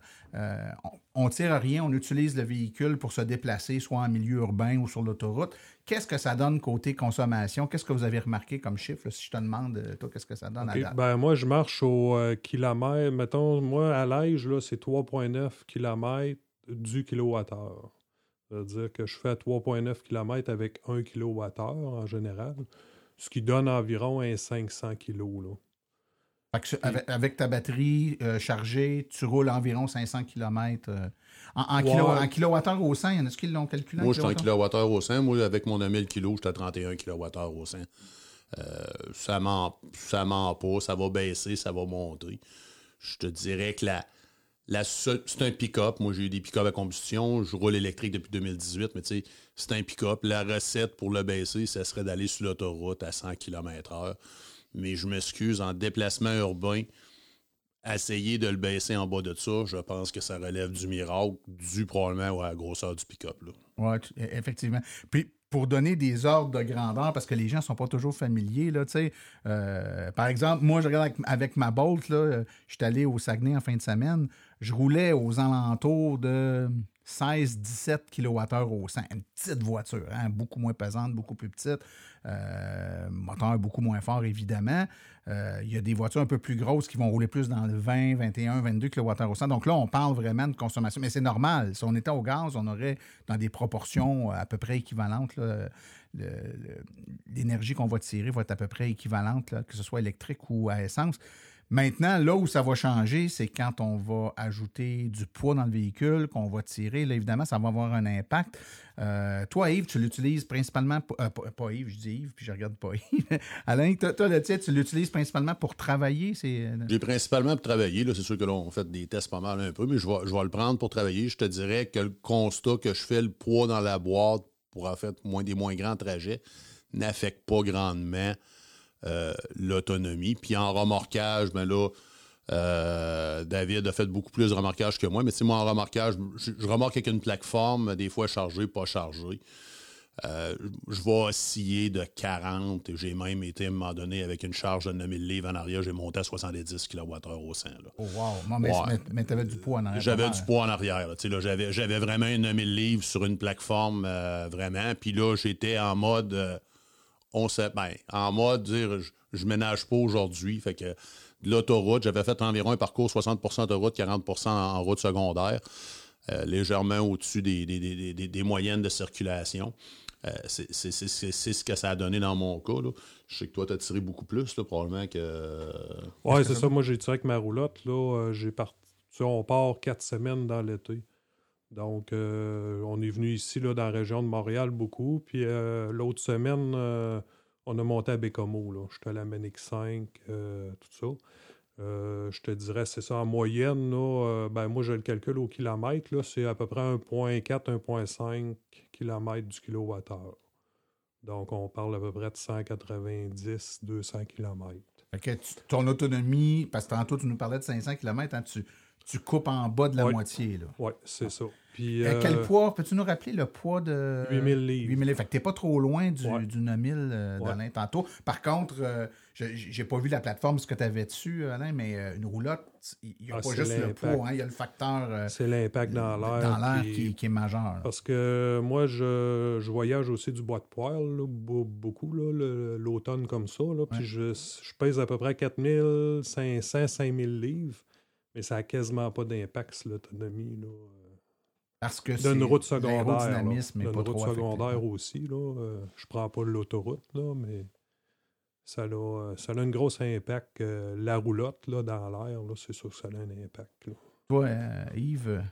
on ne tire rien, on utilise le véhicule pour se déplacer, soit en milieu urbain ou sur l'autoroute. Qu'est-ce que ça donne côté consommation? Qu'est-ce que vous avez remarqué comme chiffre? si je te demande, euh, toi, qu'est-ce que ça donne à date? Ben, moi, je marche au euh, kilomètre. Mettons, moi, à l'âge, c'est 3,9 km du kilowattheure. Ça veut dire que je fais 3,9 km avec 1 kWh en général, ce qui donne environ un 500 kg. Avec, ta batterie euh, chargée, tu roules environ 500 km. En, en, kilowattheure au 100, il y en a qui l'ont calculé? Moi, je suis en kilowattheure? au 100. Moi, avec mon 1000 kg, j'étais à 31 kWh au 100. Euh, ça ment, ça ment pas, ça va baisser, ça va monter. Je te dirais que la, la c'est un pick-up. Moi, j'ai eu des pick-up à combustion. Je roule électrique depuis 2018, mais tu sais, c'est un pick-up. La recette pour le baisser, ça serait d'aller sur l'autoroute à 100 km/h. Mais je m'excuse, en déplacement urbain, essayer de le baisser en bas de ça, je pense que ça relève du miracle, dû probablement à la grosseur du pick-up. Oui, e, effectivement. Puis pour donner des ordres de grandeur, parce que les gens ne sont pas toujours familiers, là, euh, par exemple, moi, je regarde avec, ma Bolt, euh, je suis allé au Saguenay en fin de semaine, je roulais aux alentours de 16-17 kWh au 100. Une petite voiture, hein, beaucoup moins pesante, beaucoup plus petite. Euh, moteur beaucoup moins fort, évidemment. Euh, il y a des voitures un peu plus grosses qui vont rouler plus dans le 20, 21, 22 kWh au 100. Donc là, on parle vraiment de consommation. Mais c'est normal. Si on était au gaz, on aurait dans des proportions à peu près équivalentes. L'énergie qu'on va tirer va être à peu près équivalente, que ce soit électrique ou à essence. Maintenant, là où ça va changer, c'est quand on va ajouter du poids dans le véhicule, qu'on va tirer. Là, évidemment, ça va avoir un impact. Euh, toi, Yves, tu l'utilises principalement. Pour, euh, pas, Yves, je dis Yves, puis je regarde pas Yves. Alain, toi, le tu l'utilises principalement pour travailler. Euh, J'ai principalement pour travailler. C'est sûr que là, on fait des tests pas mal un peu, mais je vais, je le prendre pour travailler. Je te dirais que le constat que je fais, le poids dans la boîte pour en fait moins des moins grands trajets, n'affecte pas grandement l'autonomie. Puis en remorquage, ben là, David a fait beaucoup plus de remorquage que moi, mais moi, en remorquage, je, je remorque avec une plateforme, des fois chargée, pas chargée. Euh, je vais osciller de 40. J'ai même été à un moment donné avec une charge de 9000 livres en arrière. J'ai monté à 70 kWh au sein. Oh, wow. mais, tu avais du poids en arrière. J'avais du poids en arrière. J'avais vraiment 9000 livres sur une plateforme, euh, vraiment. Puis là, j'étais en mode. Euh, on sait, ben, en mode dire je, ménage pas aujourd'hui. Fait que l'autoroute, j'avais fait environ un parcours 60% d'autoroute, 40% en, route secondaire. légèrement au-dessus des, des, moyennes de circulation. Euh, c'est ce que ça a donné dans mon cas. Je sais que toi, tu as tiré beaucoup plus, probablement que. Oui, c'est ça. Moi, j'ai tiré avec ma roulotte. Là, euh, j'ai parti. On part quatre semaines dans l'été. Donc, euh, on est venu ici, là, dans la région de Montréal, beaucoup. Puis l'autre semaine, on a monté à Bécomo. J'étais à la Ménic 5, tout ça. je te dirais, c'est ça, en moyenne, ben, moi, je le calcule au kilomètre, c'est à peu près 1,4, 1,5 km du kilowattheure. Donc, on parle à peu près de 190-200 km. ton autonomie, parce que tantôt, tu nous parlais de 500 km, hein, tu, tu coupes en bas de la moitié. Oui, c'est ça. Puis, euh, quel poids, peux-tu nous rappeler le poids de. 8000 livres. 8000 livres. Fait que t'es pas trop loin du, du 9000 euh, d'Alain tantôt. Par contre, euh, j'ai pas vu la plateforme, ce que tu avais dessus, Alain, mais une roulotte, il n'y a ah, pas juste le poids, hein, il y a le facteur. c'est l'impact dans l'air. qui, qui, est majeur. Parce que moi, je, je, voyage aussi du bois de poêle, beaucoup, l'automne comme ça. Là, Puis je, je, pèse à peu près 4500, 5000 livres, mais ça n'a quasiment pas d'impact sur l'autonomie. Parce que c'est une route secondaire. D'une route secondaire aussi. Là. Euh, je prends pas l'autoroute, là, mais ça a, euh, ça a un gros impact. Euh, la roulotte là, dans l'air, c'est sûr que ça a un impact. Toi, Yves,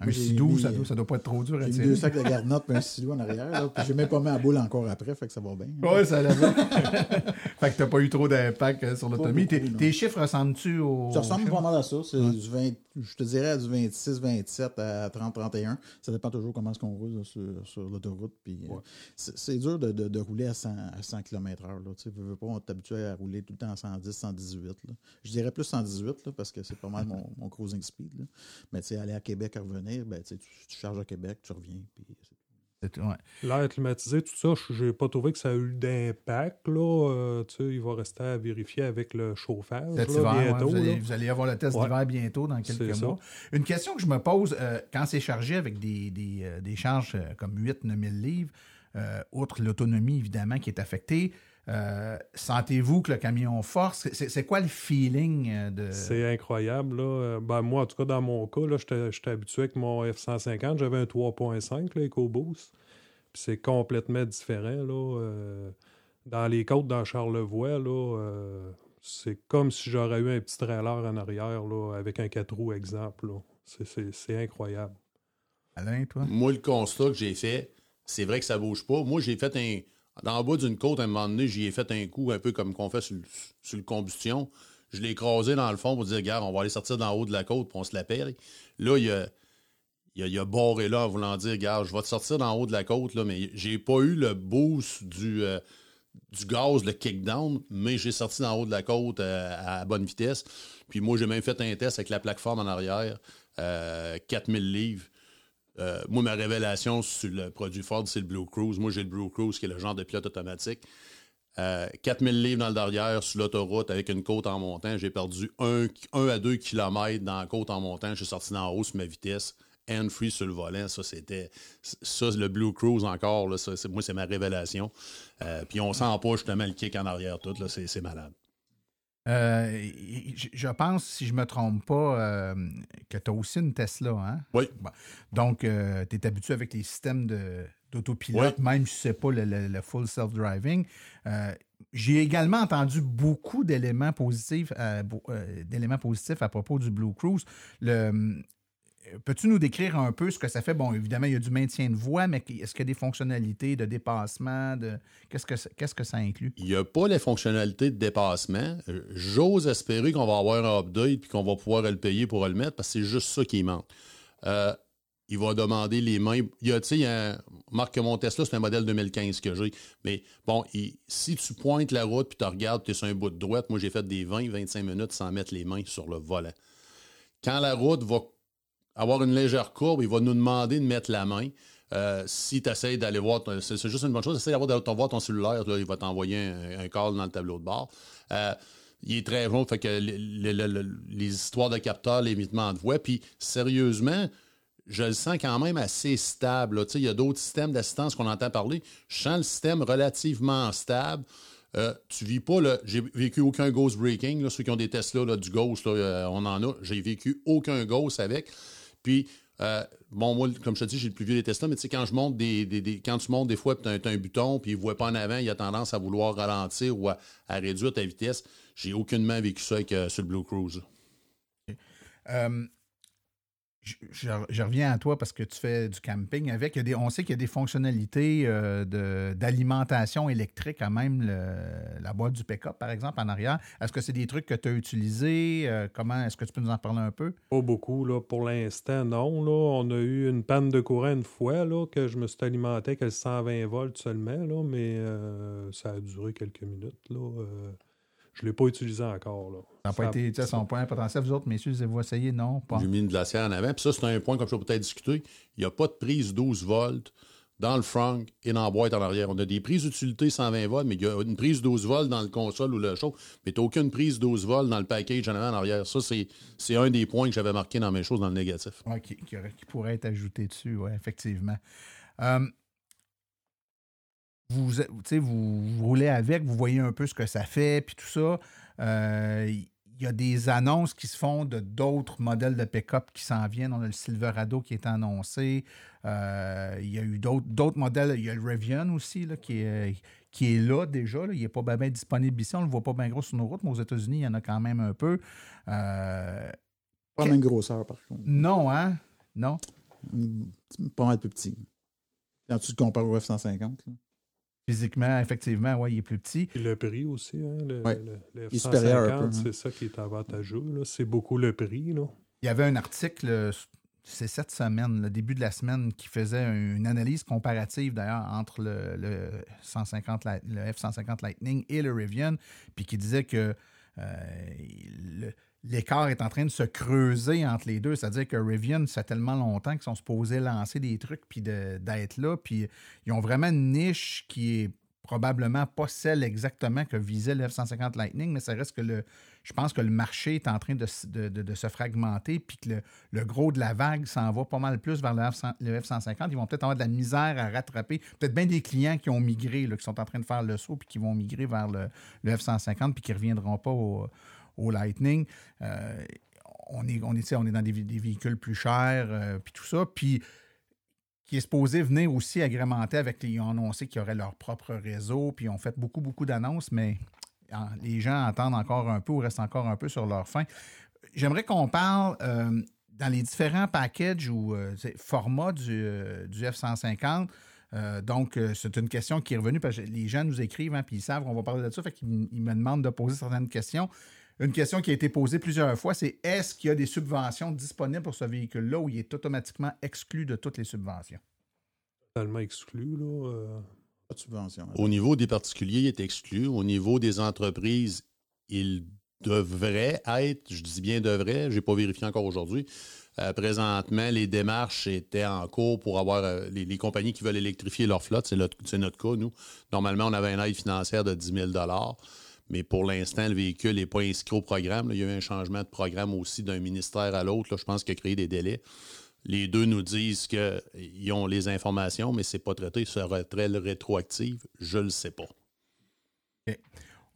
un sidou, ça, doit, ça doit pas être trop dur à tirer. Deux sacs de garnottes et un sidou en arrière. Là, puis j'ai même pas mis à boule encore après, fait que ça va bien. Oui, ça va bien. fait que t'as pas eu trop d'impact euh, sur l'autonomie. Tes, chiffres ressemblent-tu au. Ça ressemble pas mal à ça. C'est du 20, je te dirais du 26, 27 à 30, 31. Ça dépend toujours comment est-ce qu'on roule sur, sur l'autoroute. Puis euh, c'est dur de, de, de, rouler à 100, à 100 km/h. Tu veux pas, on t'habituer à rouler tout le temps à 110, 118. Là. Je dirais plus 118 là, parce que c'est pas mal mon, mon cruising speed. Là. Mais tu sais, aller à Québec à revenir ben, tu, charges à Québec, tu reviens. L'air climatisé, tout ça, j'ai pas trouvé que ça a eu d'impact. Euh, il va rester à vérifier avec le chauffage bientôt. vous, allez, avoir le test d'hiver bientôt dans quelques mois. Une question que je me pose, euh, quand c'est chargé avec des, des, euh, des charges comme 8-9 000 livres, outre l'autonomie évidemment qui est affectée, euh, sentez-vous que le camion force? C'est quoi le feeling euh, de. C'est incroyable. Là. Euh, ben, moi, en tout cas, dans mon cas, j'étais habitué avec mon F-150. J'avais un 3.5 EcoBoost. c'est complètement différent. Là. dans les côtes, dans Charlevoix, là, c'est comme si j'aurais eu un petit trailer en arrière là, avec un 4 roues, exemple. C'est incroyable. Alain, toi? Moi, le constat que j'ai fait, c'est vrai que ça bouge pas. Moi, j'ai fait un dans le bas d'une côte, à un moment donné, j'y ai fait un coup un peu comme qu'on fait sur, le combustion. Je l'ai écrasé dans le fond pour dire, regarde, on va aller sortir d'en haut de la côte, puis on se la perd. Là, il y a, il a, barré là en voulant dire, regarde, je vais te sortir d'en haut de la côte, là, mais j'ai pas eu le boost du, euh, du gaz, le kickdown, mais j'ai sorti d'en haut de la côte euh, à, bonne vitesse. Puis moi, j'ai même fait un test avec la plateforme en arrière, 4000 euh, livres. Euh, moi, ma révélation sur le produit Ford, c'est le Blue Cruise. Moi, j'ai le Blue Cruise, qui est le genre de pilote automatique. 4000 euh, livres dans le derrière sur l'autoroute avec une côte en montant. J'ai perdu 1, à 2 km dans la côte en montant. Je suis sorti dans haut sur ma vitesse. Hand free sur le volant. Ça, c'était. Ça, le Blue Cruise encore. Moi, c'est ma révélation. Euh, puis on sent pas justement le kick en arrière tout. C'est malade. Euh, je pense, si je ne me trompe pas, euh, que tu as aussi une Tesla. Hein? Oui. Donc, euh, tu es habitué avec les systèmes d'autopilote, même si ce n'est pas le, full self-driving. J'ai également entendu beaucoup d'éléments positifs, d'éléments positifs à propos du Blue Cruise. Le, Peux-tu nous décrire un peu ce que ça fait? Bon, évidemment, il y a du maintien de voix, mais est-ce qu'il y a des fonctionnalités de dépassement? Qu'est-ce, que, ça inclut? Il n'y a pas les fonctionnalités de dépassement. J'ose espérer qu'on va avoir un update et qu'on va pouvoir le payer pour le mettre parce que c'est juste ça qui manque. Euh, il va demander les mains. Il y a, tu sais, marque mon Tesla, c'est un modèle 2015 que j'ai. Mais bon, si tu pointes la route puis tu regardes, tu es sur un bout de droite, moi j'ai fait des 20-25 minutes sans mettre les mains sur le volant. Quand la route va avoir une légère courbe, il va nous demander de mettre la main. Euh, si tu essaies d'aller voir, c'est juste une bonne chose, essaye d'aller voir ton cellulaire, il va t'envoyer un, un, call dans le tableau de bord. Euh, il est très bon, fait que les, histoires de capteurs, l'évitement de voix, puis sérieusement, je le sens quand même assez stable. Il y a d'autres systèmes d'assistance qu'on entend parler. Je sens le système relativement stable. Euh, tu vis pas, j'ai vécu aucun ghost breaking. ceux qui ont des Tesla, là, du ghost, on en a. J'ai vécu aucun ghost avec. Puis, euh, bon, moi, comme je te dis, j'ai le plus vieux des Tesla, mais tu sais, quand je monte des, quand tu montes des fois, tu as, un buton, puis il ne voit pas en avant, il a tendance à vouloir ralentir ou à, à réduire ta vitesse. J'ai aucunement vécu ça avec, euh, sur le Blue Cruise. Euh, je, reviens à toi parce que tu fais du camping avec. des, on sait qu'il y a des fonctionnalités euh, d'alimentation électrique à même la boîte du pick-up, par exemple, en arrière. Est-ce que c'est des trucs que tu as utilisés? comment est-ce que tu peux nous en parler un peu? Pas beaucoup. Là. Pour l'instant, non. Là. On a eu une panne de courant une fois là, que je me suis alimenté avec 120 volts seulement, là, mais ça a duré quelques minutes. Là. Je ne l'ai pas utilisé encore. Là. Ça n'a pas été à son point potentiel. Vous autres, messieurs, vous essayé? Non, pas. J'ai mis une glacière en avant. Puis ça, c'est un point, comme je peux peut-être discuter. Il n'y a pas de prise 12 volts dans le front et dans la boîte en arrière. On a des prises d'utilité 120 volts, mais il y a une prise 12 volts dans le console ou le show, mais tu n'as aucune prise 12 volts dans le package en avant en arrière. Ça, c'est un des points que j'avais marqué dans mes choses dans le négatif. Oui, qui, pourrait être ajouté dessus, oui, effectivement. Euh, vous, vous, roulez avec, vous voyez un peu ce que ça fait, puis tout ça. Euh, il y a des annonces qui se font de d'autres modèles de pick-up qui s'en viennent. On a le Silverado qui est annoncé. Euh, il y a eu d'autres modèles. Il y a le Rivian aussi là, qui, est, qui est là déjà. Il n'est pas bien, disponible ici. On ne le voit pas bien gros sur nos routes, mais aux États-Unis, il y en a quand même un peu. Euh, pas même grosseur, par contre. Non, hein? Non? Pas mal plus petit. Quand tu le compares au F-150. Physiquement, effectivement, oui, il est plus petit. Et le prix aussi, hein, le, hein. c'est ça qui est avantageux. C'est beaucoup le prix. Là. Il y avait un article, c'est cette semaine, le début de la semaine, qui faisait une analyse comparative d'ailleurs entre le, 150, le F-150 Lightning et le Rivian, puis qui disait que euh, le, l'écart est en train de se creuser entre les deux. C'est-à-dire que Rivian, ça fait tellement longtemps qu'ils sont supposés lancer des trucs puis d'être là. Puis ils ont vraiment une niche qui est probablement pas celle exactement que visait le F-150 Lightning, mais ça reste que le, je pense que le marché est en train de, se fragmenter, puis que le, gros de la vague s'en va pas mal plus vers le, F-150. Ils vont peut-être avoir de la misère à rattraper. Peut-être bien des clients qui ont migré, là, qui sont en train de faire le saut, puis qui vont migrer vers le, F-150, puis qui ne reviendront pas au, au Lightning. Euh, on, est, on, on est dans des, véhicules plus chers, euh, puis tout ça. Puis qui est supposé venir aussi agrémenter avec les. Ils ont annoncé qu'ils auraient leur propre réseau, puis ils ont fait beaucoup, beaucoup d'annonces, mais les gens attendent encore un peu ou restent encore un peu sur leur fin. J'aimerais qu'on parle euh, dans les différents packages ou formats du, du F-150. donc, c'est une question qui est revenue parce que les gens nous écrivent, hein, puis ils savent qu'on va parler de ça, fait qu'ils me demandent de poser certaines questions. Une question qui a été posée plusieurs fois, c'est est-ce qu'il y a des subventions disponibles pour ce véhicule-là ou il est automatiquement exclu de toutes les subventions? Totalement exclu, là. Euh, pas de subvention. Hein. Au niveau des particuliers, il est exclu. Au niveau des entreprises, il devrait être, je dis bien devrait, je n'ai pas vérifié encore aujourd'hui. Euh, présentement, les démarches étaient en cours pour avoir euh, les, compagnies qui veulent électrifier leur flotte. C'est notre, cas, nous. Normalement, on avait une aide financière de 10 000 mais pour l'instant, le véhicule n'est pas inscrit au programme. Il y a eu un changement de programme aussi d'un ministère à l'autre. Je pense qu'il a créé des délais. Les deux nous disent qu'ils ont les informations, mais ce n'est pas traité. serait très rétroactif. Je ne le sais pas.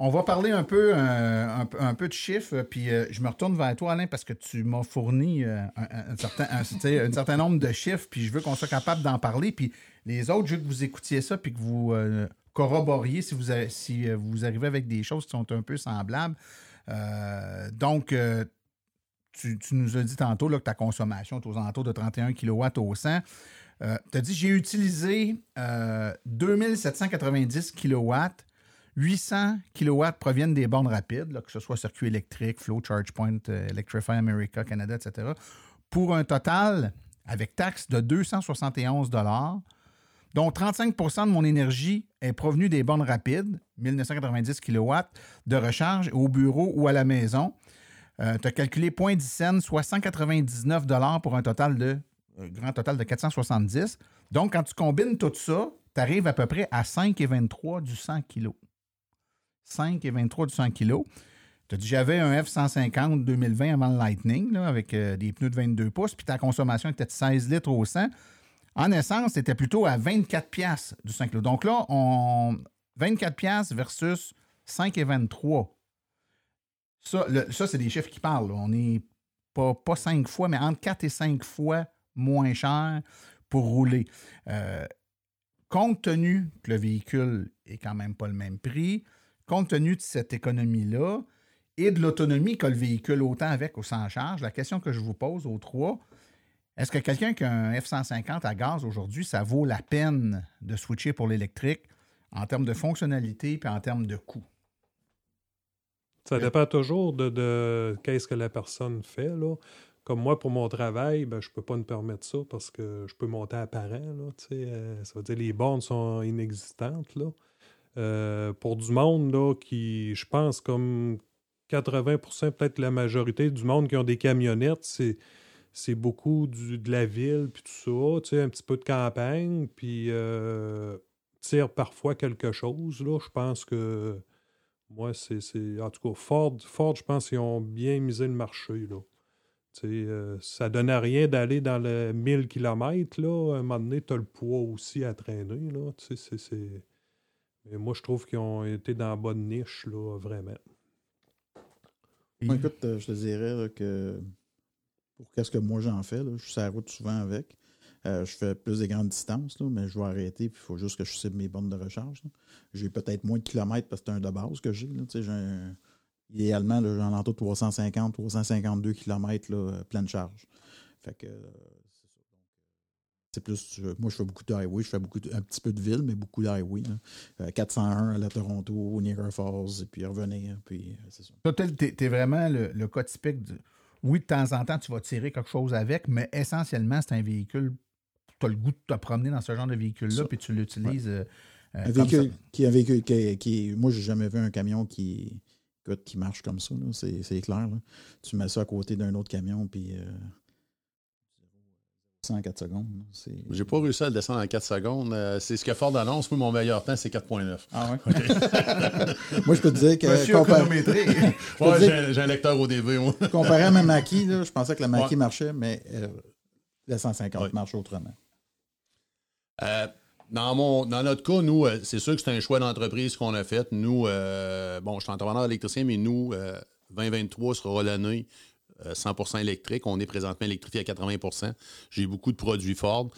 On va parler un peu, euh, de chiffres, puis euh, je me retourne vers toi, Alain, parce que tu m'as fourni euh, un, certain, un, certain nombre de chiffres, puis je veux qu'on soit capable d'en parler. Puis les autres, je veux que vous écoutiez ça, puis que vous corroboriez si euh, vous arrivez avec des choses qui sont un peu semblables. Euh, donc, euh, tu, nous as dit tantôt là, que ta consommation est aux alentours de 31 kW au 100. tu as dit j'ai utilisé 2790 kW. 800 kW proviennent des bornes rapides, que ce soit circuit électrique, Flow Charge Point, Electrify America, Canada, etc. Pour un total avec taxe de 271 dont 35% de mon énergie est provenue des bornes rapides, 1990 kW, de recharge au bureau ou à la maison. Euh, tu as calculé 0.10 cents, soit 199 pour un total de grand total de 470. Donc, quand tu combines tout ça, tu arrives à peu près à 5,23 du 100 kg. 5,23 du 100 kg. Tu as dit, j'avais un F-150 2020 avant le Lightning, avec euh, des pneus de 22 pouces, puis ta consommation était de 16 litres au 100. En essence, c'était plutôt à 24 pièces du 5 kg. Donc là, on 24 pièces versus 5,23. Ça, ça c'est des chiffres qui parlent. On n'est pas, pas 5 fois, mais entre 4 et 5 fois moins cher pour rouler. Euh, compte tenu que le véhicule est quand même pas le même prix, compte tenu de cette économie-là et de l'autonomie que le véhicule autant avec ou sans charge, la question que je vous pose aux trois, est-ce que quelqu'un qui a un F-150 à gaz aujourd'hui, ça vaut la peine de switcher pour l'électrique en termes de fonctionnalité et en termes de coût? Ça dépend toujours de, de qu'est-ce que la personne fait. Là. Comme moi, pour mon travail, ben, je ne peux pas me permettre ça parce que je peux monter à parent. Là, euh, ça veut dire que les bornes sont inexistantes. Là. Euh, pour du monde là, qui, je pense, comme 80% peut-être la majorité du monde qui ont des camionnettes, c'est, c'est beaucoup de la ville, puis tout ça, un petit peu de campagne, puis euh, tire parfois quelque chose. Là. Je pense que moi, c'est, En tout cas, Ford, je pense qu'ils ont bien misé le marché. Là. Euh, ça donnait rien d'aller dans le 1000 km. Là. À un moment donné, tu as le poids aussi à traîner. Là. Mais moi, je trouve qu'ils ont été dans la bonne niche, là, vraiment. écoute, euh, je te dirais que pour qu'est-ce que moi j'en fais, là, je suis sur la route souvent avec. Euh, je fais plus de grandes distances, là, mais je vais arrêter, il faut juste que je cible mes bornes de recharge. J'ai peut-être moins de kilomètres parce que c'est un de base que j'ai. Idéalement, j'en entends 350, 352 km là, pleine charge. Fait que c'est plus. Moi, je fais beaucoup de je fais beaucoup un petit peu de ville, mais beaucoup de highway. 401 à la Toronto, Niagara Falls, et puis revenir. Puis euh, ça. Toi, tu es, vraiment le, cas typique de. Oui, de temps en temps, tu vas tirer quelque chose avec, mais essentiellement, c'est un véhicule. Tu as le goût de te promener dans ce genre de véhicule-là, puis tu l'utilises. Euh, euh, un véhicule qui, un véhicule qui, qui moi, j'ai jamais vu un camion qui qui marche comme ça, c'est clair. Tu mets ça à côté d'un autre camion, puis euh, 100 4 secondes. J'ai pas réussi à le descendre en 4 secondes. Euh, c'est ce que Ford annonce. Moi, mon meilleur temps, c'est 4.9. Ah ouais? moi, je peux te dire que. ouais, j'ai un lecteur ODV, moi. comparé à ma Mackie, je pensais que la Mackie marchait, mais euh, la 150 marche autrement. Euh, dans, mon, dans notre cas, nous, euh, c'est sûr que c'est un choix d'entreprise qu'on a fait. Nous, euh, bon, je suis entrepreneur électricien, mais nous, 2023 euh, sera l'année 100% électrique. On est présentement électrifié à 80% J'ai beaucoup de produits Ford.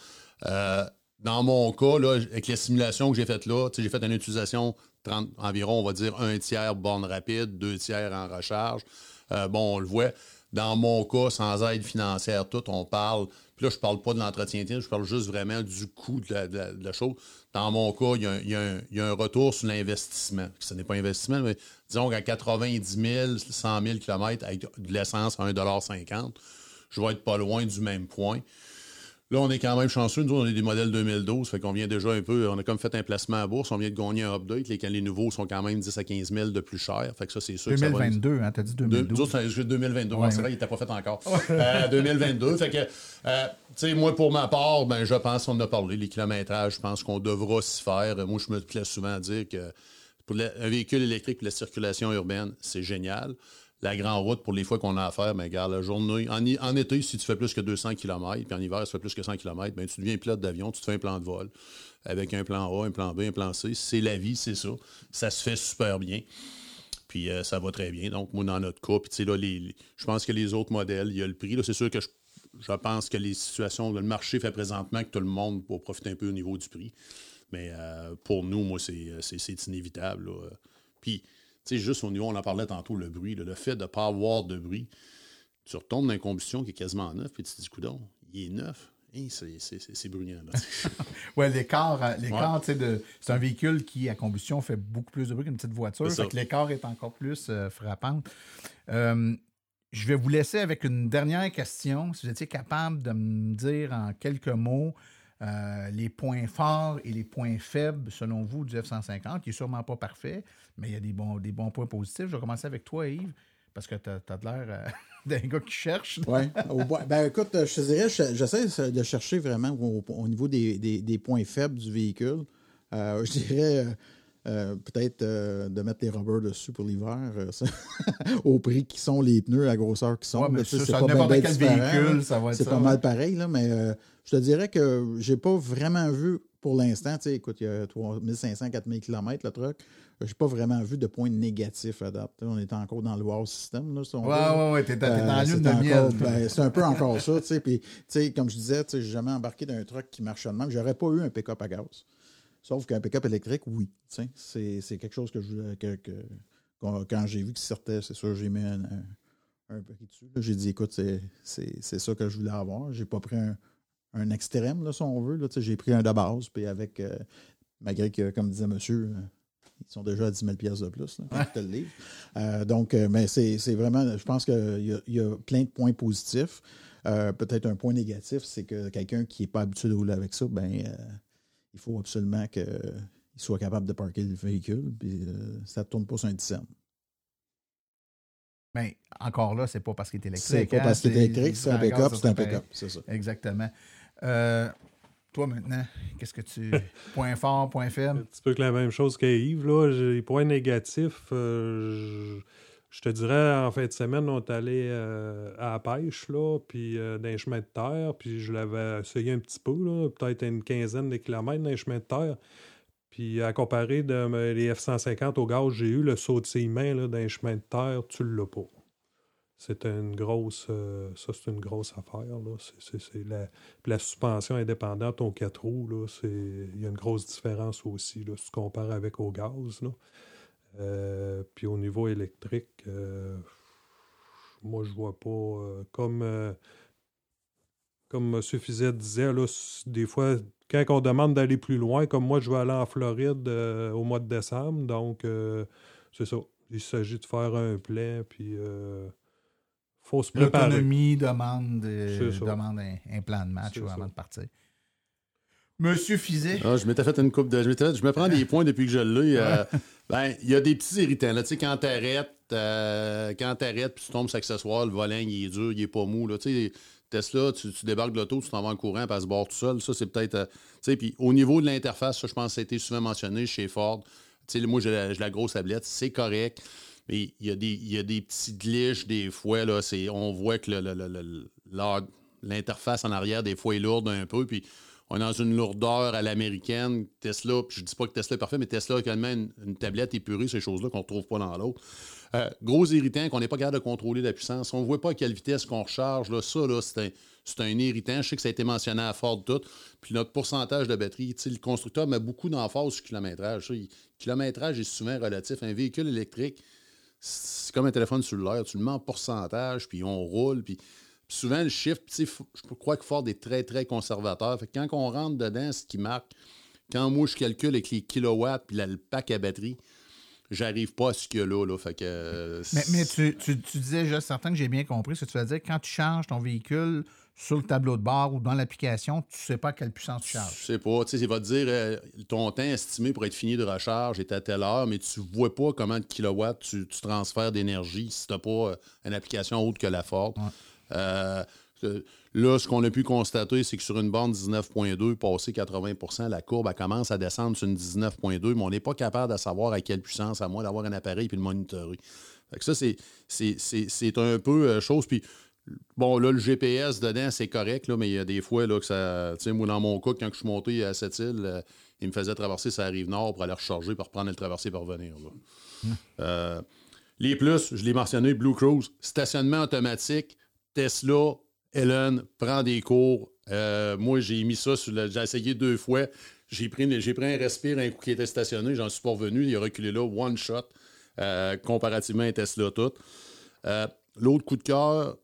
dans mon cas, là, avec les simulations que j'ai faites là, j'ai fait une utilisation 30, environ, on va dire, un tiers borne rapide, deux tiers en recharge. bon, on le voit. Dans mon cas, sans aide financière, tout, on parle là, je ne parle pas de l'entretien je parle juste vraiment du coût de la, chose. Dans mon cas, il y, a, un, retour sur l'investissement. Ce n'est pas investissement, mais disons qu'à 90 000, 100 000 km avec de l'essence à 1,50 je vais être pas loin du même point. Là, on est quand même chanceux. Nous, on est des modèles 2012. Fait qu'on vient déjà un peu. On a comme fait un placement à bourse. On vient de gagner un update. Les, les nouveaux sont quand même 10 à 15 000 de plus cher. Fait que ça, c'est sûr. 2022, ça hein, t'as dit 2012. De, 2022. c'est vrai, il n'était pas fait encore. 2022. Euh, fait que, euh, tu sais, moi, pour ma part, ben, je pense qu'on a parlé. Les kilométrages, je pense qu'on devra s'y faire. Moi, je me plais souvent à dire que pour un véhicule électrique pour la circulation urbaine, c'est génial la grande route pour les fois qu'on a à faire, mais regarde, la journée. En, été, si tu fais plus que 200 km, puis en hiver, si tu fais plus que 100 km, ben, tu deviens pilote d'avion, tu te fais un plan de vol avec un plan A, un plan B, un plan C. C'est la vie, c'est ça. Ça se fait super bien. Puis euh, ça va très bien. Donc, moi, dans notre cas, puis là, je pense que les autres modèles, il y a le prix. C'est sûr que je, pense que les situations, le marché fait présentement que tout le monde va profiter un peu au niveau du prix. Mais euh, pour nous, moi, c'est inévitable. Puis, tu sais, juste au niveau, on en parlait tantôt, le bruit, le fait de ne pas avoir de bruit. Tu retombes dans une combustion qui est quasiment neuf, puis tu te dis, coudon, il est neuf. c'est bruyant. oui, l'écart, euh, l'écart de, c'est un véhicule qui, à combustion, fait beaucoup plus de bruit qu'une petite voiture. L'écart est encore plus euh, frappant. Euh, je vais vous laisser avec une dernière question. Si vous étiez capable de me dire en quelques mots euh, les points forts et les points faibles, selon vous, du F-150, qui n'est sûrement pas parfait, mais il y a des bons, des bons points positifs. Je vais commencer avec toi, Yves, parce que tu as, l'air euh, d'un gars qui cherche. Oui. ben, écoute, je te dirais, j'essaie de chercher vraiment au, niveau des, points faibles du véhicule. Euh, je dirais euh, peut-être euh, de mettre les rubbers dessus pour l'hiver euh, au prix qui sont les pneus à grosseur qui sont. c'est pas quel véhicule, ça va être C'est pas mal pareil, là, mais je te dirais que j'ai pas vraiment vu pour l'instant, tu sais, écoute, il y a 3500, 4000 km le truck. J'ai pas vraiment vu de points négatifs à date. On est encore dans le wow system. Là, si ouais, ouais, ouais, t'es dans la lune de miel. Ben, c'est un peu encore ça, comme je disais, sais, j'ai jamais embarqué dans un truck qui marche de même. J'aurais pas eu un pick-up à gaz. Sauf qu'un pick-up électrique, oui. C'est quelque chose que je. Que, quand j'ai vu qu'il sortait, c'est sûr, j'ai mis un, un, prix dessus. J'ai dit, écoute, c'est ça que je voulais avoir. J'ai pas pris un, extrême, là, si on veut. J'ai pris un de base, puis avec. Euh, malgré que, comme disait monsieur, euh, ils sont déjà à 10 000 de plus, là, te le livre. Euh, donc, mais c'est vraiment, je pense qu'il y, y, a plein de points positifs. Peut-être un point négatif, c'est que quelqu'un qui n'est pas habitué de rouler avec ça, ben il faut absolument qu'il soit capable de parker le véhicule, puis euh, ça ne tourne pas sur un dixième. Mais encore là, c'est pas parce qu'il est électrique. C'est pas hein, parce qu'il est électrique, c'est un pick-up, c'est un pick-up, c'est ça. Exactement. Euh, toi maintenant, qu'est-ce que tu. point fort, point faible? Un petit peu que la même chose qu'Yves. Là. Les points négatifs, euh, je te dirais, en fin de semaine, on est allé euh, à la pêche, là, puis euh, dans les chemins de terre, puis je l'avais essayé un petit peu, peut-être une quinzaine de kilomètres dans les chemins de terre. Puis à comparer de les F-150 au gaz, j'ai eu le saut de ses mains là, dans les chemins de terre, tu l'as pas. C'est une grosse. Euh, ça, c'est une grosse affaire. Là. C'est, la, la suspension indépendante aux quatre roues, là, il y a une grosse différence aussi, là, si tu compares avec au gaz. Là. Euh, puis au niveau électrique, euh, moi, je vois pas. Comme, comme M. Fizet disait, là, des fois, quand on demande d'aller plus loin, comme moi, je vais aller en Floride au mois de décembre, donc c'est ça. Il s'agit de faire un plein, puis faut se préparer. L'autonomie demande, demande un, plan de match avant de partir. Monsieur Fizet. Ah, je m'étais fait une coupe de. Je, je me prends des points depuis que je l'ai. Euh, ben, il y a des petits irritants. Là. Tu sais, quand t'arrêtes, euh, quand t'arrêtes, puis tu tombes sur l'accessoire, le volant, il est dur, il est pas mou. Là. Tu sais, Tesla, tu, débarques de l'auto, tu t'en vas en courant, puis elle se barre tout seul. Ça, c'est peut-être. Euh, tu sais, puis au niveau de l'interface, ça, je pense que ça a été souvent mentionné chez Ford. Tu sais, moi, j'ai la, grosse tablette, c'est correct. Il y, a des, y a des petits glitches des fois. Là, on voit que l'interface en arrière, des fois, est lourde un peu. Puis on est dans une lourdeur à l'américaine. Tesla, puis je dis pas que Tesla est parfait, mais Tesla a quand même une, tablette épurée, ces choses-là qu'on ne retrouve pas dans l'autre. Euh, gros irritant qu'on n'est pas capable de contrôler la puissance. On ne voit pas à quelle vitesse qu'on recharge. Là, ça, là, c'est, un, irritant. Je sais que ça a été mentionné à Ford tout. Puis notre pourcentage de batterie, le constructeur met beaucoup d'emphase sur le kilométrage. Le kilométrage est souvent relatif. Un véhicule électrique, c'est comme un téléphone cellulaire. Tu le mets en pourcentage, puis on roule, puis souvent, le chiffre, je crois que Ford est très, très conservateur. Fait quand on rentre dedans, ce qui marque, quand moi je calcule avec les kilowatts puis le pack à batterie, j'arrive pas à ce qu'il y a là. Fait que, euh, mais, tu, disais juste certain que j'ai bien compris ce que tu vas dire. Quand tu changes ton véhicule sur le tableau de bord ou dans l'application, tu sais pas à quelle puissance tu charges. Je sais pas. Tu sais, il va te dire euh, ton temps estimé pour être fini de recharge est à telle heure, mais tu vois pas comment de kilowatts tu, transfères d'énergie si tu n'as pas euh, une application autre que la Ford. Euh, là, ce qu'on a pu constater, c'est que sur une bande 19.2, passé 80% la courbe elle commence à descendre sur une 19.2, mais on n'est pas capable de savoir à quelle puissance, à moins d'avoir un appareil et le monitorer. ça, c'est un peu chose. Puis, bon, là, le GPS dedans, c'est correct, là, mais il y a des fois là, que ça. Tu sais, moi, dans mon cas, quand je suis monté à cette île, euh, il me faisait traverser sa rive nord pour aller recharger, pour reprendre le traversé pour revenir. Hum. les plus, je l'ai mentionné, Blue Cruise, stationnement automatique Tesla, Ellen prend des cours. Euh, moi, j'ai mis ça sur le. J'ai essayé deux fois. J'ai pris, j'ai pris un respire, un coup qui était stationné, j'en suis pas revenu. Il a reculé là, one shot, euh, comparativement à Tesla tout. Euh, l'autre coup de cœur,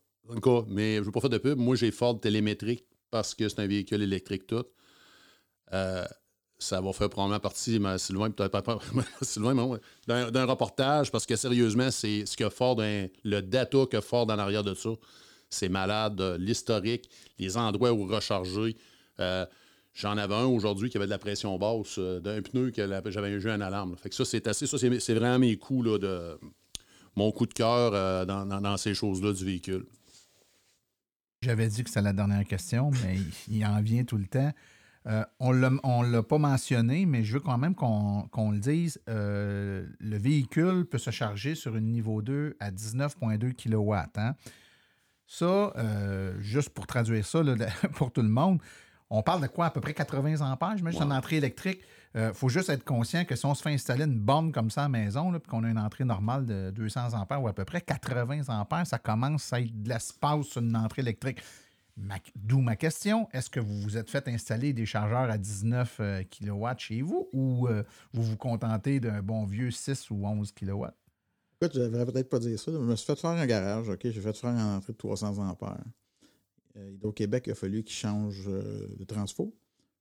mais je ne veux pas faire de pub, moi j'ai Ford télémétrique parce que c'est un véhicule électrique tout. ça va faire probablement partie, mais Sylvain, peut-être pas, Sylvain, d'un reportage, parce que sérieusement, c'est ce que Ford, le data que Ford en arrière de ça, c'est malade, l'historique, les endroits où recharger. Euh, j'en avais un aujourd'hui qui avait de la pression basse euh, d'un pneu que j'avais eu un alarme. Fait que ça, c'est assez, ça, c'est vraiment mes coups là, de mon coup de cœur euh, dans, ces choses-là du véhicule. J'avais dit que c'était la dernière question, mais il en vient tout le temps. Euh, on ne l'a pas mentionné, mais je veux quand même qu'on le dise. Euh, le véhicule peut se charger sur une niveau 2 à 19,2 kW. Hein. Ça, euh, juste pour traduire ça pour tout le monde, on parle de quoi? À peu près 80 ampères, j'imagine, ouais. une entrée électrique. Il faut juste être conscient que si on se fait installer une borne comme ça à la maison, puis qu'on a une entrée normale de 200 ampères ou à peu près 80 ampères, ça commence à être de l'espace sur une entrée électrique. D'où ma question, est-ce que vous vous êtes fait installer des chargeurs à 19 euh, kW chez vous ou euh, vous vous contentez d'un bon vieux 6 ou 11 kW? Écoute, je ne devrais peut-être pas dire ça. Je me suis fait faire un garage, OK? J'ai fait faire une entrée de 300 ampères. Euh, au Québec, il a fallu qu'ils changent de transfo.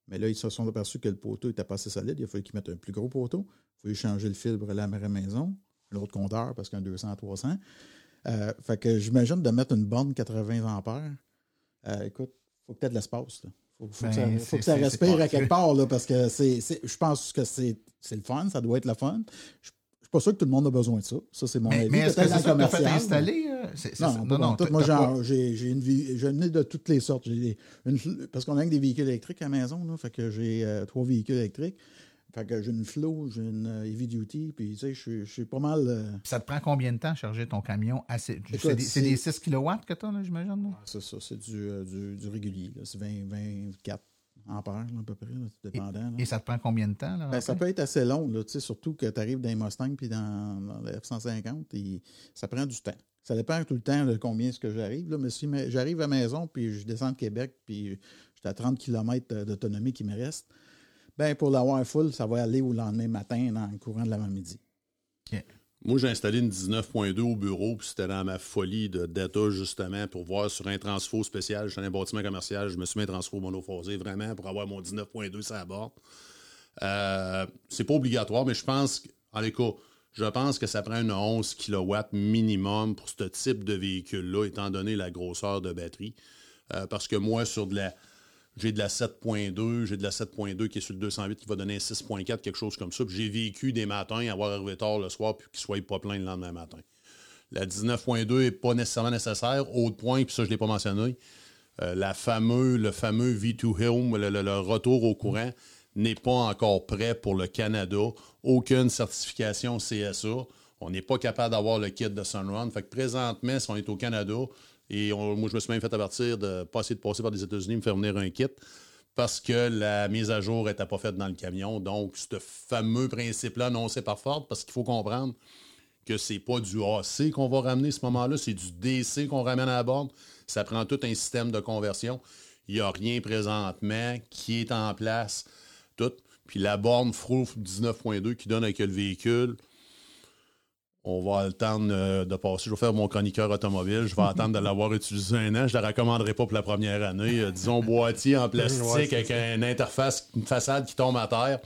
Mais là, ils se sont aperçus que le poteau était pas assez solide. Il a fallu qu'ils mettent un plus gros poteau. Il a fallu changer le pour aller à la maison, l'autre compteur parce qu'un 200 à 300. fait que j'imagine de mettre une borne 80 ampères euh, écoute, il faut peut-être de l'espace. Il faut, faut, ben, que ça, respire à quelque part, là, parce que c'est, je pense que c'est, le fun, ça doit être le fun. Je pas sûr que tout le monde a besoin de ça. Ça, c'est mon mais, avis. Mais est-ce que c'est ça que fait installer? Euh, non, non, non, Moi, j'ai, une vie, j'en ai de toutes les sortes. parce qu'on a des véhicules électriques à la maison, là, fait que j'ai euh, trois véhicules électriques. Fait que j'ai une Flow, j'ai une euh, Heavy Duty, puis tu sais, je suis pas mal. Euh, ça te prend combien de temps à charger ton camion. C'est des, 6 kW que tu as, là, j'imagine? c'est ça, c'est du, euh, du, du, régulier. C'est 20, 24 ampères, à peu près, dépendant. Et, ça te prend combien de temps? Là, ben, ça peut être assez long, là, surtout que tu arrives dans les Mustang puis dans, dans la F-150, et ça prend du temps. Ça dépend tout le temps de combien est-ce que j'arrive. Mais si j'arrive à la maison, puis je descends de Québec, puis j'étais à 30 km d'autonomie qui me reste, ben pour l'avoir full, ça va aller au lendemain matin dans le courant de l'avant-midi. Moi, j'ai installé une 19.2 au bureau, puis c'était dans ma folie de data, justement, pour voir sur un transfo spécial. Je suis dans un bâtiment commercial, je me suis mis un transfo monophasé, vraiment, pour avoir mon 19.2 sur la bord. Euh, c'est pas obligatoire, mais je pense, en cas, je pense que ça prend une 11 kW minimum pour ce type de véhicule-là, étant donné la grosseur de batterie. Euh, parce que moi, sur de la j'ai de la 7.2, j'ai de la 7.2 qui est sur le 208 qui va donner un 6.4, quelque chose comme ça. Puis j'ai vécu des matins, avoir arrivé tard le soir, puis qu'il ne soit pas plein le lendemain matin. La 19.2 n'est pas nécessairement nécessaire. Autre point, puis ça, je ne l'ai pas mentionné, euh, la le fameux V2 Home, le, retour au courant, n'est pas encore prêt pour le Canada. Aucune certification CSA. On n'est pas capable d'avoir le kit de Sunrun. Fait que présentement, si on est au Canada, et moi, je me suis même fait avertir de pas essayer de passer par les États-Unis, me faire venir un kit parce que la mise à jour n'était pas faite dans le camion. Donc, ce fameux principe-là annoncé par Ford, parce qu'il faut comprendre que c'est pas du AC qu'on va ramener à ce moment-là, c'est du DC qu'on ramène à bord. Ça prend tout un système de conversion. Il n'y a rien présentement qui est en place. Tout. Puis la borne Froof 19.2 qui donne avec le véhicule, on va attendre euh, de passer. Je vais faire mon chroniqueur automobile. Je vais attendre de l'avoir utilisé un an. Je ne la recommanderai pas pour la première année. Euh, disons boîtier en plastique avec une interface, une façade qui tombe à terre.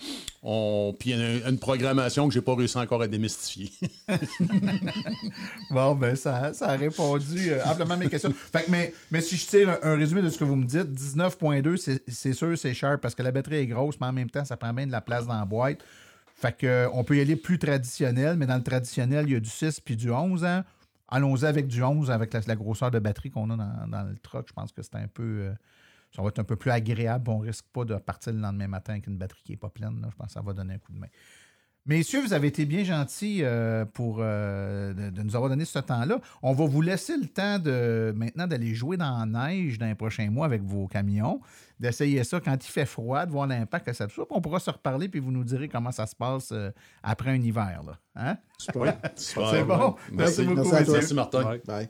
On... Puis une, programmation que j'ai pas réussi encore à démystifier. bon, ben ça, ça a répondu euh, amplement à mes questions. mais, mais si je tire un, résumé de ce que vous me dites, 19.2, c'est sûr, c'est cher parce que la batterie est grosse, mais en même temps, ça prend bien de la place dans la boîte. Fait que, on peut y aller plus traditionnel, mais dans le traditionnel, il y a du 6 puis du 11 ans. Hein. Allons-y avec du 11, avec la, grosseur de batterie qu'on a dans, le truck. Je pense que c'est un peu. Euh, ça va être un peu plus agréable. On risque pas de partir le lendemain matin avec une batterie qui n'est pas pleine. Je pense que ça va donner un coup de main. Messieurs, vous avez été bien gentils euh, pour euh, de, nous avoir donné ce temps-là. On va vous laisser le temps de maintenant d'aller jouer dans la neige dans les prochains mois avec vos camions, d'essayer ça quand il fait froid, de voir l'impact que ça fait. On pourra se reparler puis vous nous direz comment ça se passe euh, après un hiver. Là. Hein? C'est bon. Merci, beaucoup. Merci, Martin. Bye.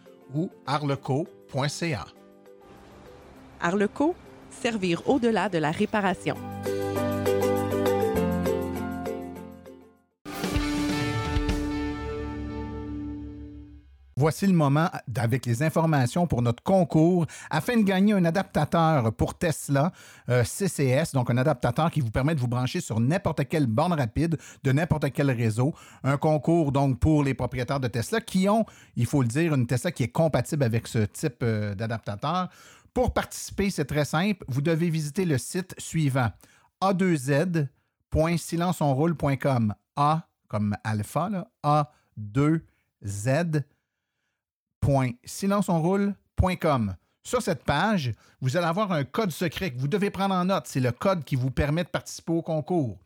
ou arleco.ca. Arleco, servir au-delà de la réparation. Voici le moment avec les informations pour notre concours afin de gagner un adaptateur pour Tesla euh, CCS, donc un adaptateur qui vous permet de vous brancher sur n'importe quelle borne rapide de n'importe quel réseau. Un concours donc pour les propriétaires de Tesla qui ont, il faut le dire, une Tesla qui est compatible avec ce type euh, d'adaptateur. Pour participer, c'est très simple. Vous devez visiter le site suivant a2z.silenceonroule.com. A comme alpha, A2Z www.silenceonroule.com. Sur cette page, vous allez avoir un code secret que vous devez prendre en note. C'est le code qui vous permet de participer au concours.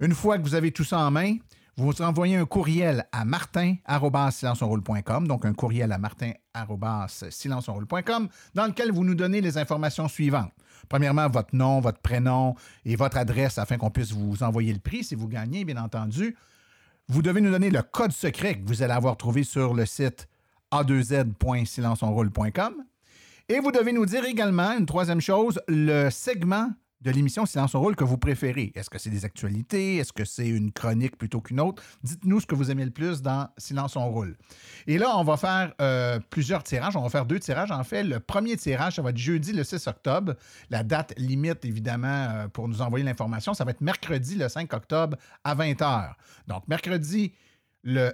Une fois que vous avez tout ça en main, vous envoyez un courriel à martin.silenceonroule.com, donc un courriel à martin.silenceonroule.com, dans lequel vous nous donnez les informations suivantes. Premièrement, votre nom, votre prénom et votre adresse afin qu'on puisse vous envoyer le prix si vous gagnez, bien entendu. Vous devez nous donner le code secret que vous allez avoir trouvé sur le site a2z.silenceonroule.com. Et vous devez nous dire également, une troisième chose, le segment de l'émission Silence on Roule que vous préférez. Est-ce que c'est des actualités? Est-ce que c'est une chronique plutôt qu'une autre? Dites-nous ce que vous aimez le plus dans Silence on Roule. Et là, on va faire euh, plusieurs tirages. On va faire deux tirages. En fait, le premier tirage, ça va être jeudi le 6 octobre. La date limite, évidemment, euh, pour nous envoyer l'information, ça va être mercredi le 5 octobre à 20h. Donc, mercredi le,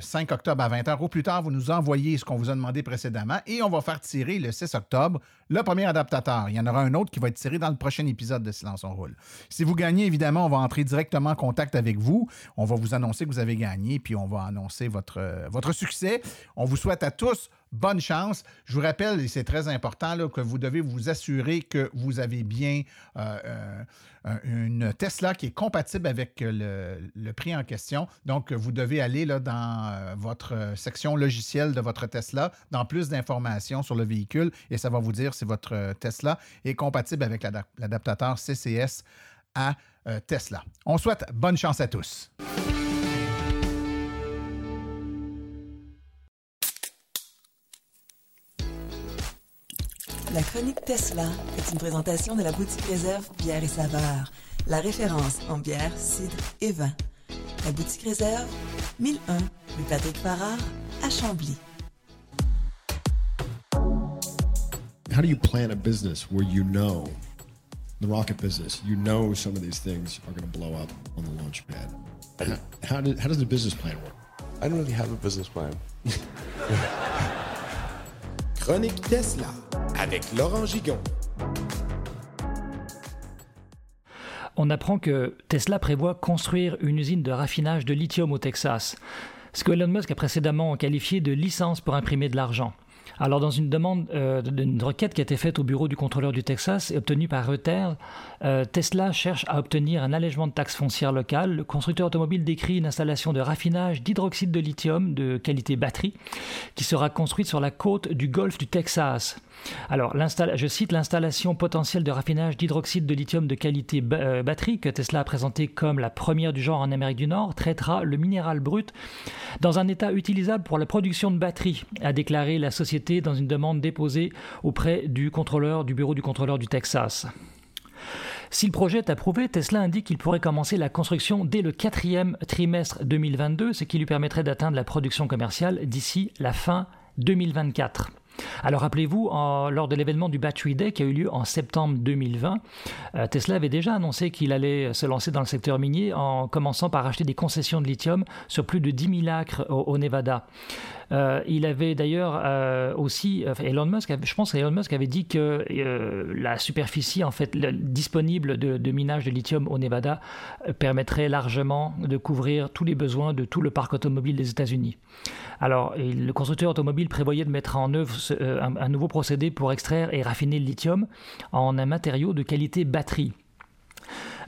5 octobre à 20h. Au plus tard, vous nous envoyez ce qu'on vous a demandé précédemment et on va faire tirer le 6 octobre le premier adaptateur. Il y en aura un autre qui va être tiré dans le prochain épisode de Silence on roule. Si vous gagnez, évidemment, on va entrer directement en contact avec vous. On va vous annoncer que vous avez gagné, puis on va annoncer votre, euh, votre succès. On vous souhaite à tous bonne chance. Je vous rappelle, et c'est très important, là, que vous devez vous assurer que vous avez bien euh, euh, une Tesla qui est compatible avec le, prix en question. Donc, vous devez aller là, dans votre section logicielle de votre Tesla, dans plus d'informations sur le véhicule, et ça va vous dire si votre Tesla est compatible avec l'adaptateur CCS à Tesla. On souhaite bonne chance à tous. La chronique Tesla est une présentation de la boutique réserve bière et saveurs, la référence en bière, cidre et vin. La boutique réserve, 1001 rue Patrick Farrar à Chambly. How do you plan a business where you know the rocket business, you know some of these things are going to blow up on the launch pad? How, how, did, how does the business plan work? I don't really have a business plan. Chronique Tesla avec Laurent Gigon. On apprend que Tesla prévoit construire une usine de raffinage de lithium au Texas, ce que Elon Musk a précédemment qualifié de licence pour imprimer de l'argent. Alors, dans une demande, euh, d'une requête qui a été faite au bureau du contrôleur du Texas et obtenue par Reuters, euh, Tesla cherche à obtenir un allègement de taxes foncières locales. Le constructeur automobile décrit une installation de raffinage d'hydroxyde de lithium de qualité batterie qui sera construite sur la côte du golfe du Texas. Alors, je cite l'installation potentielle de raffinage d'hydroxyde de lithium de qualité euh, batterie que Tesla a présentée comme la première du genre en Amérique du Nord traitera le minéral brut dans un état utilisable pour la production de batteries, a déclaré la société dans une demande déposée auprès du contrôleur du bureau du contrôleur du Texas. Si le projet est approuvé, Tesla indique qu'il pourrait commencer la construction dès le quatrième trimestre 2022, ce qui lui permettrait d'atteindre la production commerciale d'ici la fin 2024. Alors rappelez-vous, lors de l'événement du Battery Day qui a eu lieu en septembre 2020, euh, Tesla avait déjà annoncé qu'il allait se lancer dans le secteur minier en commençant par acheter des concessions de lithium sur plus de 10 000 acres au, Nevada. Euh, il avait d'ailleurs euh, aussi, Elon Musk, je pense qu'Elon Musk avait dit que la superficie en fait disponible de, minage de lithium au Nevada permettrait largement de couvrir tous les besoins de tout le parc automobile des États-Unis. Alors, le constructeur automobile prévoyait de mettre en œuvre euh, un, nouveau procédé pour extraire et raffiner le lithium en un matériau de qualité batterie.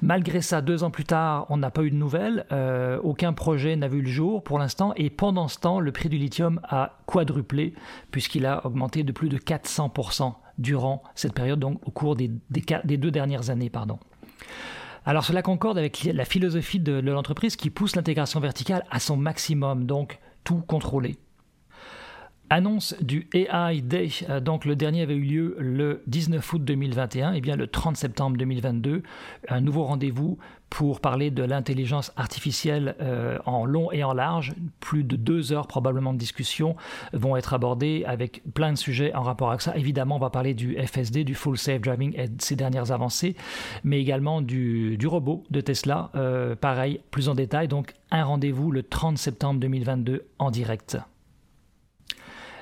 Malgré ça, deux ans plus tard, on n'a pas eu de nouvelles, euh, aucun projet n'a vu le jour pour l'instant, et pendant ce temps, le prix du lithium a quadruplé, puisqu'il a augmenté de plus de 400% durant cette période, donc au cours des, deux dernières années. Alors cela concorde avec la philosophie de l'entreprise qui pousse l'intégration verticale à son maximum, donc tout contrôler. Annonce du AI Day, euh, donc le dernier avait eu lieu le 19 août 2021, et bien le 30 septembre 2022, un nouveau rendez-vous pour parler de l'intelligence artificielle euh, en long et en large. Plus de deux heures probablement de discussion vont être abordées avec plein de sujets en rapport avec ça. Évidemment, on va parler du FSD, du Full Safe Driving et de ses dernières avancées, mais également du, robot de Tesla, euh, pareil, plus en détail. Donc un rendez-vous le 30 septembre 2022 en direct.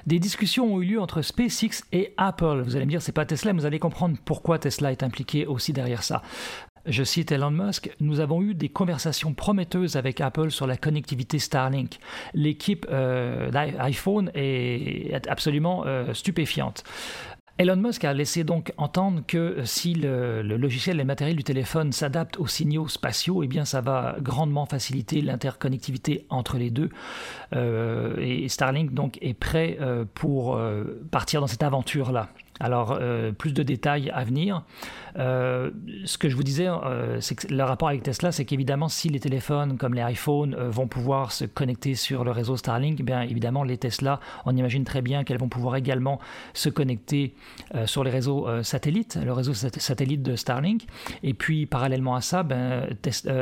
Des discussions ont eu lieu entre SpaceX et Apple. Vous allez me dire, c'est pas Tesla, mais vous allez comprendre pourquoi Tesla est impliqué aussi derrière ça. Je cite Elon Musk, nous avons eu des conversations prometteuses avec Apple sur la connectivité Starlink. L'équipe euh, d'iPhone est absolument euh, stupéfiante. Elon Musk a laissé donc entendre que si le, logiciel et le matériel du téléphone s'adaptent aux signaux spatiaux, eh bien ça va grandement faciliter l'interconnectivité entre les deux. Euh, et Starlink donc est prêt euh, pour euh, partir dans cette aventure-là. Alors, euh, plus de détails à venir. Euh, ce que je vous disais, euh, c'est que le rapport avec Tesla, c'est qu'évidemment, si les téléphones comme les iPhones vont pouvoir se connecter sur le réseau Starlink, eh bien évidemment, les Tesla, on imagine très bien qu'elles vont pouvoir également se connecter sur les réseaux satellites, le réseau satellite de Starlink. Et puis, parallèlement à ça, ben,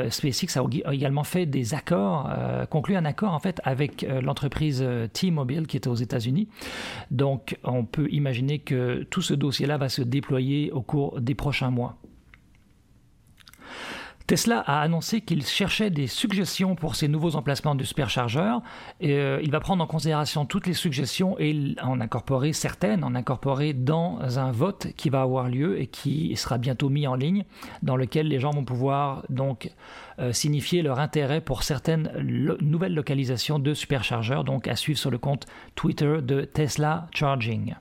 SpaceX a également fait des accords, conclu un accord en fait avec l'entreprise T-Mobile qui est aux États-Unis. Donc, on peut imaginer que tout ce dossier-là va se déployer au cours des prochains mois. Tesla a annoncé qu'il cherchait des suggestions pour ses nouveaux emplacements de superchargeurs. Et, euh, il va prendre en considération toutes les suggestions et en incorporer certaines, en incorporer dans un vote qui va avoir lieu et qui sera bientôt mis en ligne, dans lequel les gens vont pouvoir donc euh, signifier leur intérêt pour certaines nouvelles localisations de superchargeurs, donc à suivre sur le compte Twitter de Tesla Charging.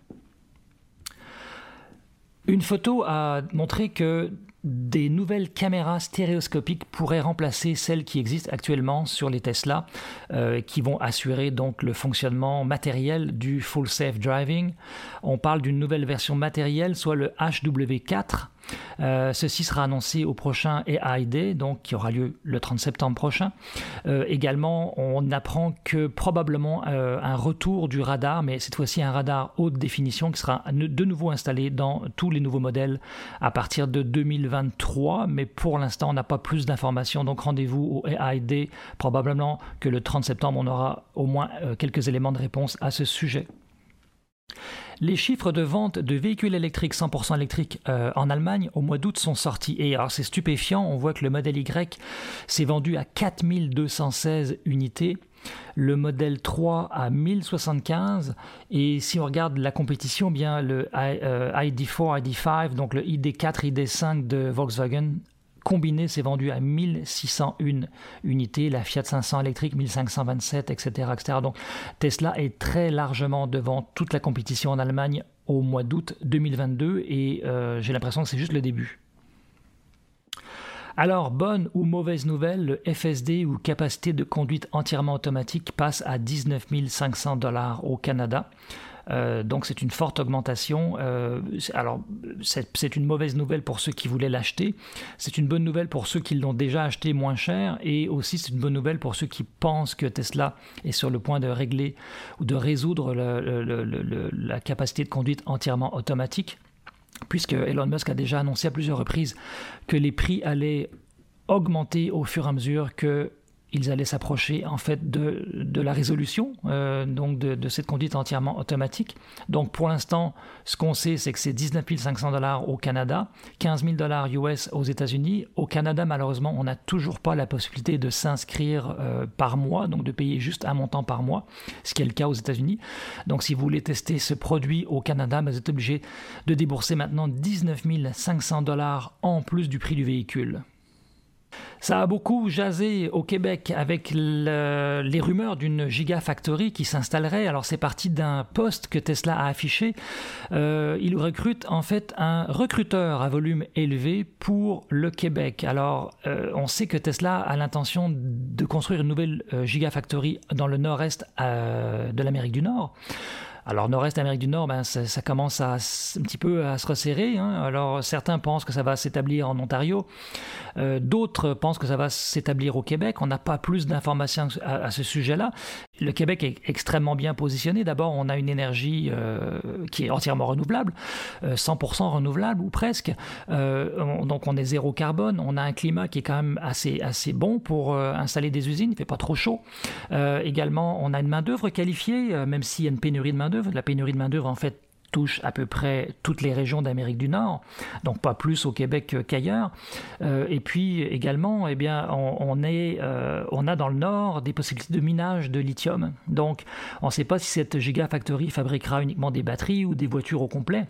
Une photo a montré que des nouvelles caméras stéréoscopiques pourraient remplacer celles qui existent actuellement sur les Tesla, euh, qui vont assurer donc le fonctionnement matériel du full safe driving. On parle d'une nouvelle version matérielle, soit le HW4, euh, ceci sera annoncé au prochain AI donc qui aura lieu le 30 septembre prochain. Euh, également, on apprend que probablement euh, un retour du radar, mais cette fois-ci un radar haute définition qui sera de nouveau installé dans tous les nouveaux modèles à partir de 2023. Mais pour l'instant, on n'a pas plus d'informations. Donc rendez-vous au AI Probablement que le 30 septembre, on aura au moins quelques éléments de réponse à ce sujet. Les chiffres de vente de véhicules électriques 100% électriques euh, en Allemagne au mois d'août sont sortis. Et alors c'est stupéfiant, on voit que le modèle Y s'est vendu à 4216 unités le modèle 3 à 1075 et si on regarde la compétition eh le ID4 euh, ID5 donc le ID4 ID5 de Volkswagen combiné s'est vendu à 1601 unités, la Fiat 500 électrique 1527, etc., etc. Donc Tesla est très largement devant toute la compétition en Allemagne au mois d'août 2022 et euh, j'ai l'impression que c'est juste le début. Alors, bonne ou mauvaise nouvelle, le FSD ou capacité de conduite entièrement automatique passe à 19 500 dollars au Canada. Euh, donc c'est une forte augmentation. Euh, alors c'est une mauvaise nouvelle pour ceux qui voulaient l'acheter. C'est une bonne nouvelle pour ceux qui l'ont déjà acheté moins cher. Et aussi c'est une bonne nouvelle pour ceux qui pensent que Tesla est sur le point de régler ou de résoudre la capacité de conduite entièrement automatique. Puisque Elon Musk a déjà annoncé à plusieurs reprises que les prix allaient augmenter au fur et à mesure que ils allaient s'approcher en fait de, de la résolution euh, donc de, cette conduite entièrement automatique. Donc pour l'instant, ce qu'on sait, c'est que c'est 19 500 dollars au Canada, 15 000 dollars US aux États-Unis. Au Canada, malheureusement, on n'a toujours pas la possibilité de s'inscrire euh, par mois, donc de payer juste un montant par mois, ce qui est le cas aux États-Unis. Donc si vous voulez tester ce produit au Canada, ben, vous êtes obligé de débourser maintenant 19 500 dollars en plus du prix du véhicule. Ça a beaucoup jasé au Québec avec les rumeurs d'une gigafactory qui s'installerait. Alors c'est parti d'un poste que Tesla a affiché. Euh, il recrute en fait un recruteur à volume élevé pour le Québec. Alors euh, on sait que Tesla a l'intention de construire une nouvelle euh, gigafactory dans le nord-est de l'Amérique du Nord. Alors nord-est Amérique du Nord, ben, ça, commence à, un petit peu à se resserrer. Hein. Alors certains pensent que ça va s'établir en Ontario, euh, d'autres pensent que ça va s'établir au Québec. On n'a pas plus d'informations à, ce sujet-là. Le Québec est extrêmement bien positionné. D'abord, on a une énergie euh, qui est entièrement renouvelable, 100% euh, renouvelable ou presque. donc on est zéro carbone. On a un climat qui est quand même assez, assez bon pour installer des usines. Il fait pas trop chaud. également, on a une main d'œuvre qualifiée, même s'il y a une pénurie de main La pénurie de main d'œuvre, en fait, touche à peu près toutes les régions d'Amérique du Nord, donc pas plus au Québec qu'ailleurs. Euh, et puis également, eh bien, on, euh, on a dans le Nord des possibilités de minage de lithium. Donc, on ne sait pas si cette gigafactory fabriquera uniquement des batteries ou des voitures au complet.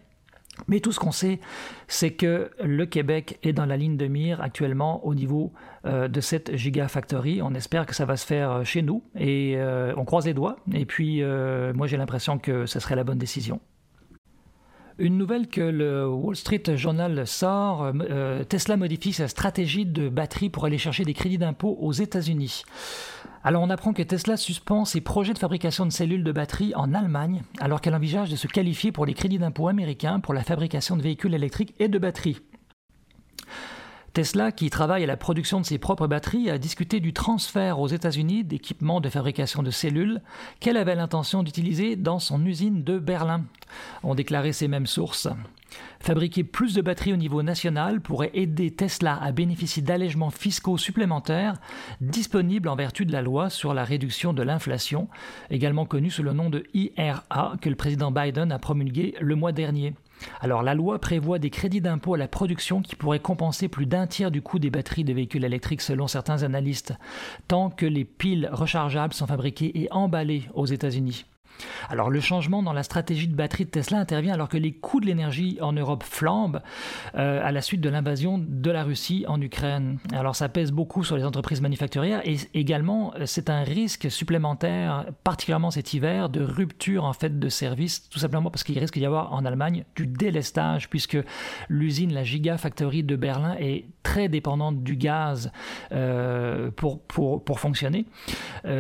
Mais tout ce qu'on sait, c'est que le Québec est dans la ligne de mire actuellement au niveau euh, de cette gigafactory. On espère que ça va se faire chez nous et on croise les doigts. Et puis, moi, j'ai l'impression que ce serait la bonne décision. Une nouvelle que le Wall Street Journal sort, euh, euh, Tesla modifie sa stratégie de batterie pour aller chercher des crédits d'impôt aux États-Unis. Alors on apprend que Tesla suspend ses projets de fabrication de cellules de batterie en Allemagne, alors qu'elle envisage de se qualifier pour les crédits d'impôt américains pour la fabrication de véhicules électriques et de batteries. Tesla, qui travaille à la production de ses propres batteries, a discuté du transfert aux États-Unis d'équipements de fabrication de cellules qu'elle avait l'intention d'utiliser dans son usine de Berlin, ont déclaré ces mêmes sources. Fabriquer plus de batteries au niveau national pourrait aider Tesla à bénéficier d'allègements fiscaux supplémentaires disponibles en vertu de la loi sur la réduction de l'inflation, également connue sous le nom de IRA que le président Biden a promulgué le mois dernier. Alors la loi prévoit des crédits d'impôt à la production qui pourraient compenser plus d'un tiers du coût des batteries de véhicules électriques selon certains analystes, tant que les piles rechargeables sont fabriquées et emballées aux États-Unis. Alors le changement dans la stratégie de batterie de Tesla intervient alors que les coûts de l'énergie en Europe flambent euh, à la suite de l'invasion de la Russie en Ukraine. Alors ça pèse beaucoup sur les entreprises manufacturières et également euh, c'est un risque supplémentaire, particulièrement cet hiver, de rupture en fait de service, tout simplement parce qu'il risque d'y avoir en Allemagne du délestage puisque l'usine, la Gigafactory de Berlin est très dépendante du gaz euh, pour, fonctionner.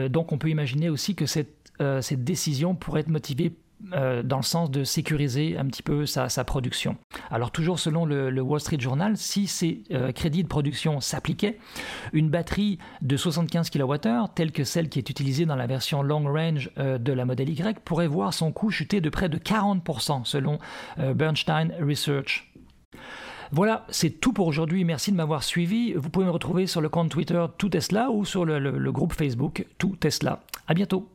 donc on peut imaginer aussi que cette euh, cette décision pourrait être motivée euh, dans le sens de sécuriser un petit peu sa, production. Alors toujours selon le, Wall Street Journal, si ces euh, crédits de production s'appliquaient, une batterie de 75 kWh, telle que celle qui est utilisée dans la version long range de la modèle Y, pourrait voir son coût chuter de près de 40% selon Bernstein Research. Voilà, c'est tout pour aujourd'hui. Merci de m'avoir suivi. Vous pouvez me retrouver sur le compte Twitter Tout Tesla ou sur le, le groupe Facebook Tout Tesla. À bientôt.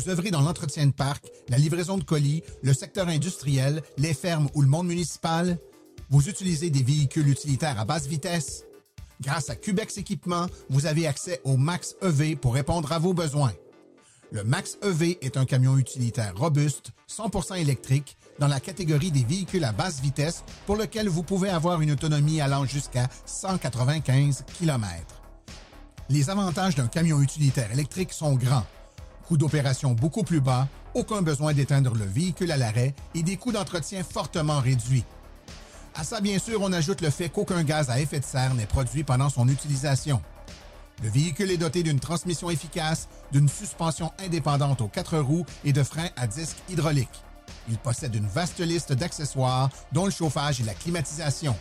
Vous œuvrez dans l'entretien de parc, la livraison de colis, le secteur industriel, les fermes ou le monde municipal? Vous utilisez des véhicules utilitaires à basse vitesse? Grâce à Cubex Équipement, vous avez accès au Max EV pour répondre à vos besoins. Le Max EV est un camion utilitaire robuste, 100% électrique, dans la catégorie des véhicules à basse vitesse pour lequel vous pouvez avoir une autonomie allant jusqu'à 195 km. Les avantages d'un camion utilitaire électrique sont grands coût d'opération beaucoup plus bas, aucun besoin d'éteindre le véhicule à l'arrêt et des coûts d'entretien fortement réduits. À ça, bien sûr, on ajoute le fait qu'aucun gaz à effet de serre n'est produit pendant son utilisation. Le véhicule est doté d'une transmission efficace, d'une suspension indépendante aux quatre roues et de freins à disque hydraulique. Il possède une vaste liste d'accessoires, dont le chauffage et la climatisation.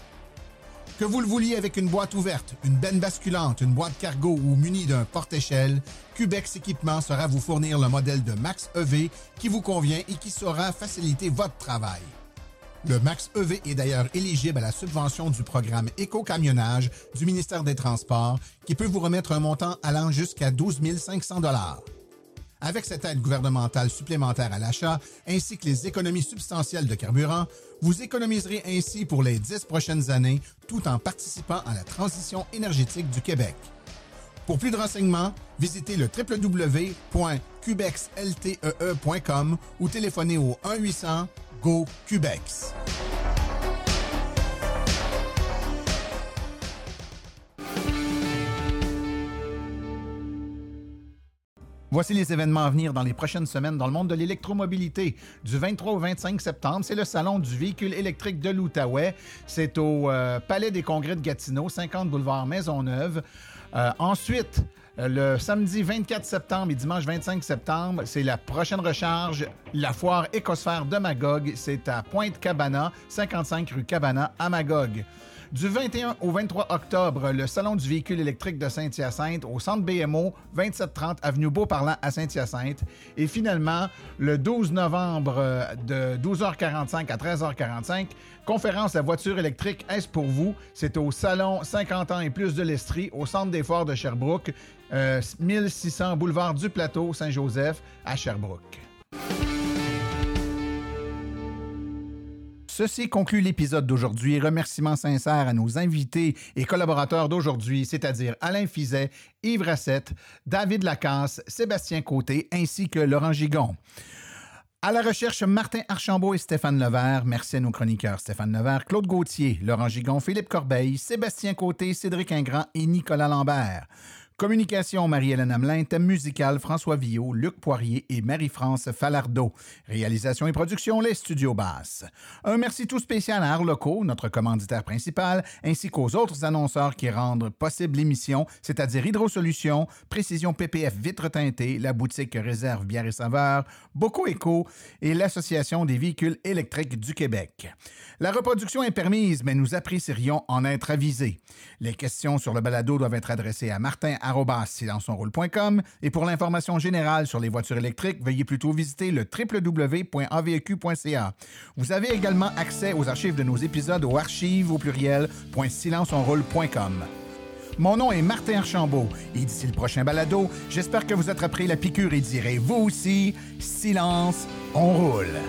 Que vous le vouliez avec une boîte ouverte, une benne basculante, une boîte cargo ou muni d'un porte-échelle, Cubex Équipement sera vous fournir le modèle de Max EV qui vous convient et qui saura faciliter votre travail. Le Max EV est d'ailleurs éligible à la subvention du programme Éco-camionnage du ministère des Transports qui peut vous remettre un montant allant jusqu'à 12 500 Avec cette aide gouvernementale supplémentaire à l'achat ainsi que les économies substantielles de carburant, vous économiserez ainsi pour les 10 prochaines années tout en participant à la transition énergétique du Québec. Pour plus de renseignements, visitez le www.cubexltee.com ou téléphonez au 1 Voici les événements à venir dans les prochaines semaines dans le monde de l'électromobilité. Du 23 au 25 septembre, c'est le Salon du véhicule électrique de l'Outaouais. C'est au euh, Palais des Congrès de Gatineau, 50 boulevard Maisonneuve. Euh, ensuite, le samedi 24 septembre et dimanche 25 septembre, c'est la prochaine recharge, la foire Écosphère de Magog. C'est à Pointe-Cabana, 55 rue Cabana, à Magog. Du 21 au 23 octobre, le Salon du véhicule électrique de Saint-Hyacinthe au centre BMO, 2730 avenue Beauparlant à Saint-Hyacinthe. Et finalement, le 12 novembre de 12h45 à 13h45, conférence La voiture électrique, est-ce pour vous? C'est au Salon 50 ans et plus de l'Estrie, au centre des foires de Sherbrooke, 1600 euh, boulevard du Plateau, Saint-Joseph, à Sherbrooke. Ceci conclut l'épisode d'aujourd'hui. Remerciements sincères à nos invités et collaborateurs d'aujourd'hui, c'est-à-dire Alain Fizet, Yves Rassette, David Lacasse, Sébastien Côté ainsi que Laurent Gigon. À la recherche, Martin Archambault et Stéphane Levert. Merci à nos chroniqueurs Stéphane Levert, Claude Gauthier, Laurent Gigon, Philippe Corbeil, Sébastien Côté, Cédric Ingrand et Nicolas Lambert. Communication Marie-Hélène Hamelin, thème musical François Villot, Luc Poirier et Marie-France Falardeau. Réalisation et production Les Studios Basses. Un merci tout spécial à Arloco, notre commanditaire principal, ainsi qu'aux autres annonceurs qui rendent possible l'émission, c'est-à-dire Hydrosolutions, Précision PPF Vitre teintée, la boutique Réserve Bière et Saveur, Boco Eco et l'Association des véhicules électriques du Québec. La reproduction est permise, mais nous apprécierions en être avisés. Les questions sur le balado doivent être adressées à Martin silenceonroule.com et pour l'information générale sur les voitures électriques, veuillez plutôt visiter le www.aveq.ca. Vous avez également accès aux archives de nos épisodes au archives au pluriel.silenceonroule.com. Mon nom est Martin Archambault et d'ici le prochain balado, j'espère que vous attraperez la piqûre et direz vous aussi, silence, on roule.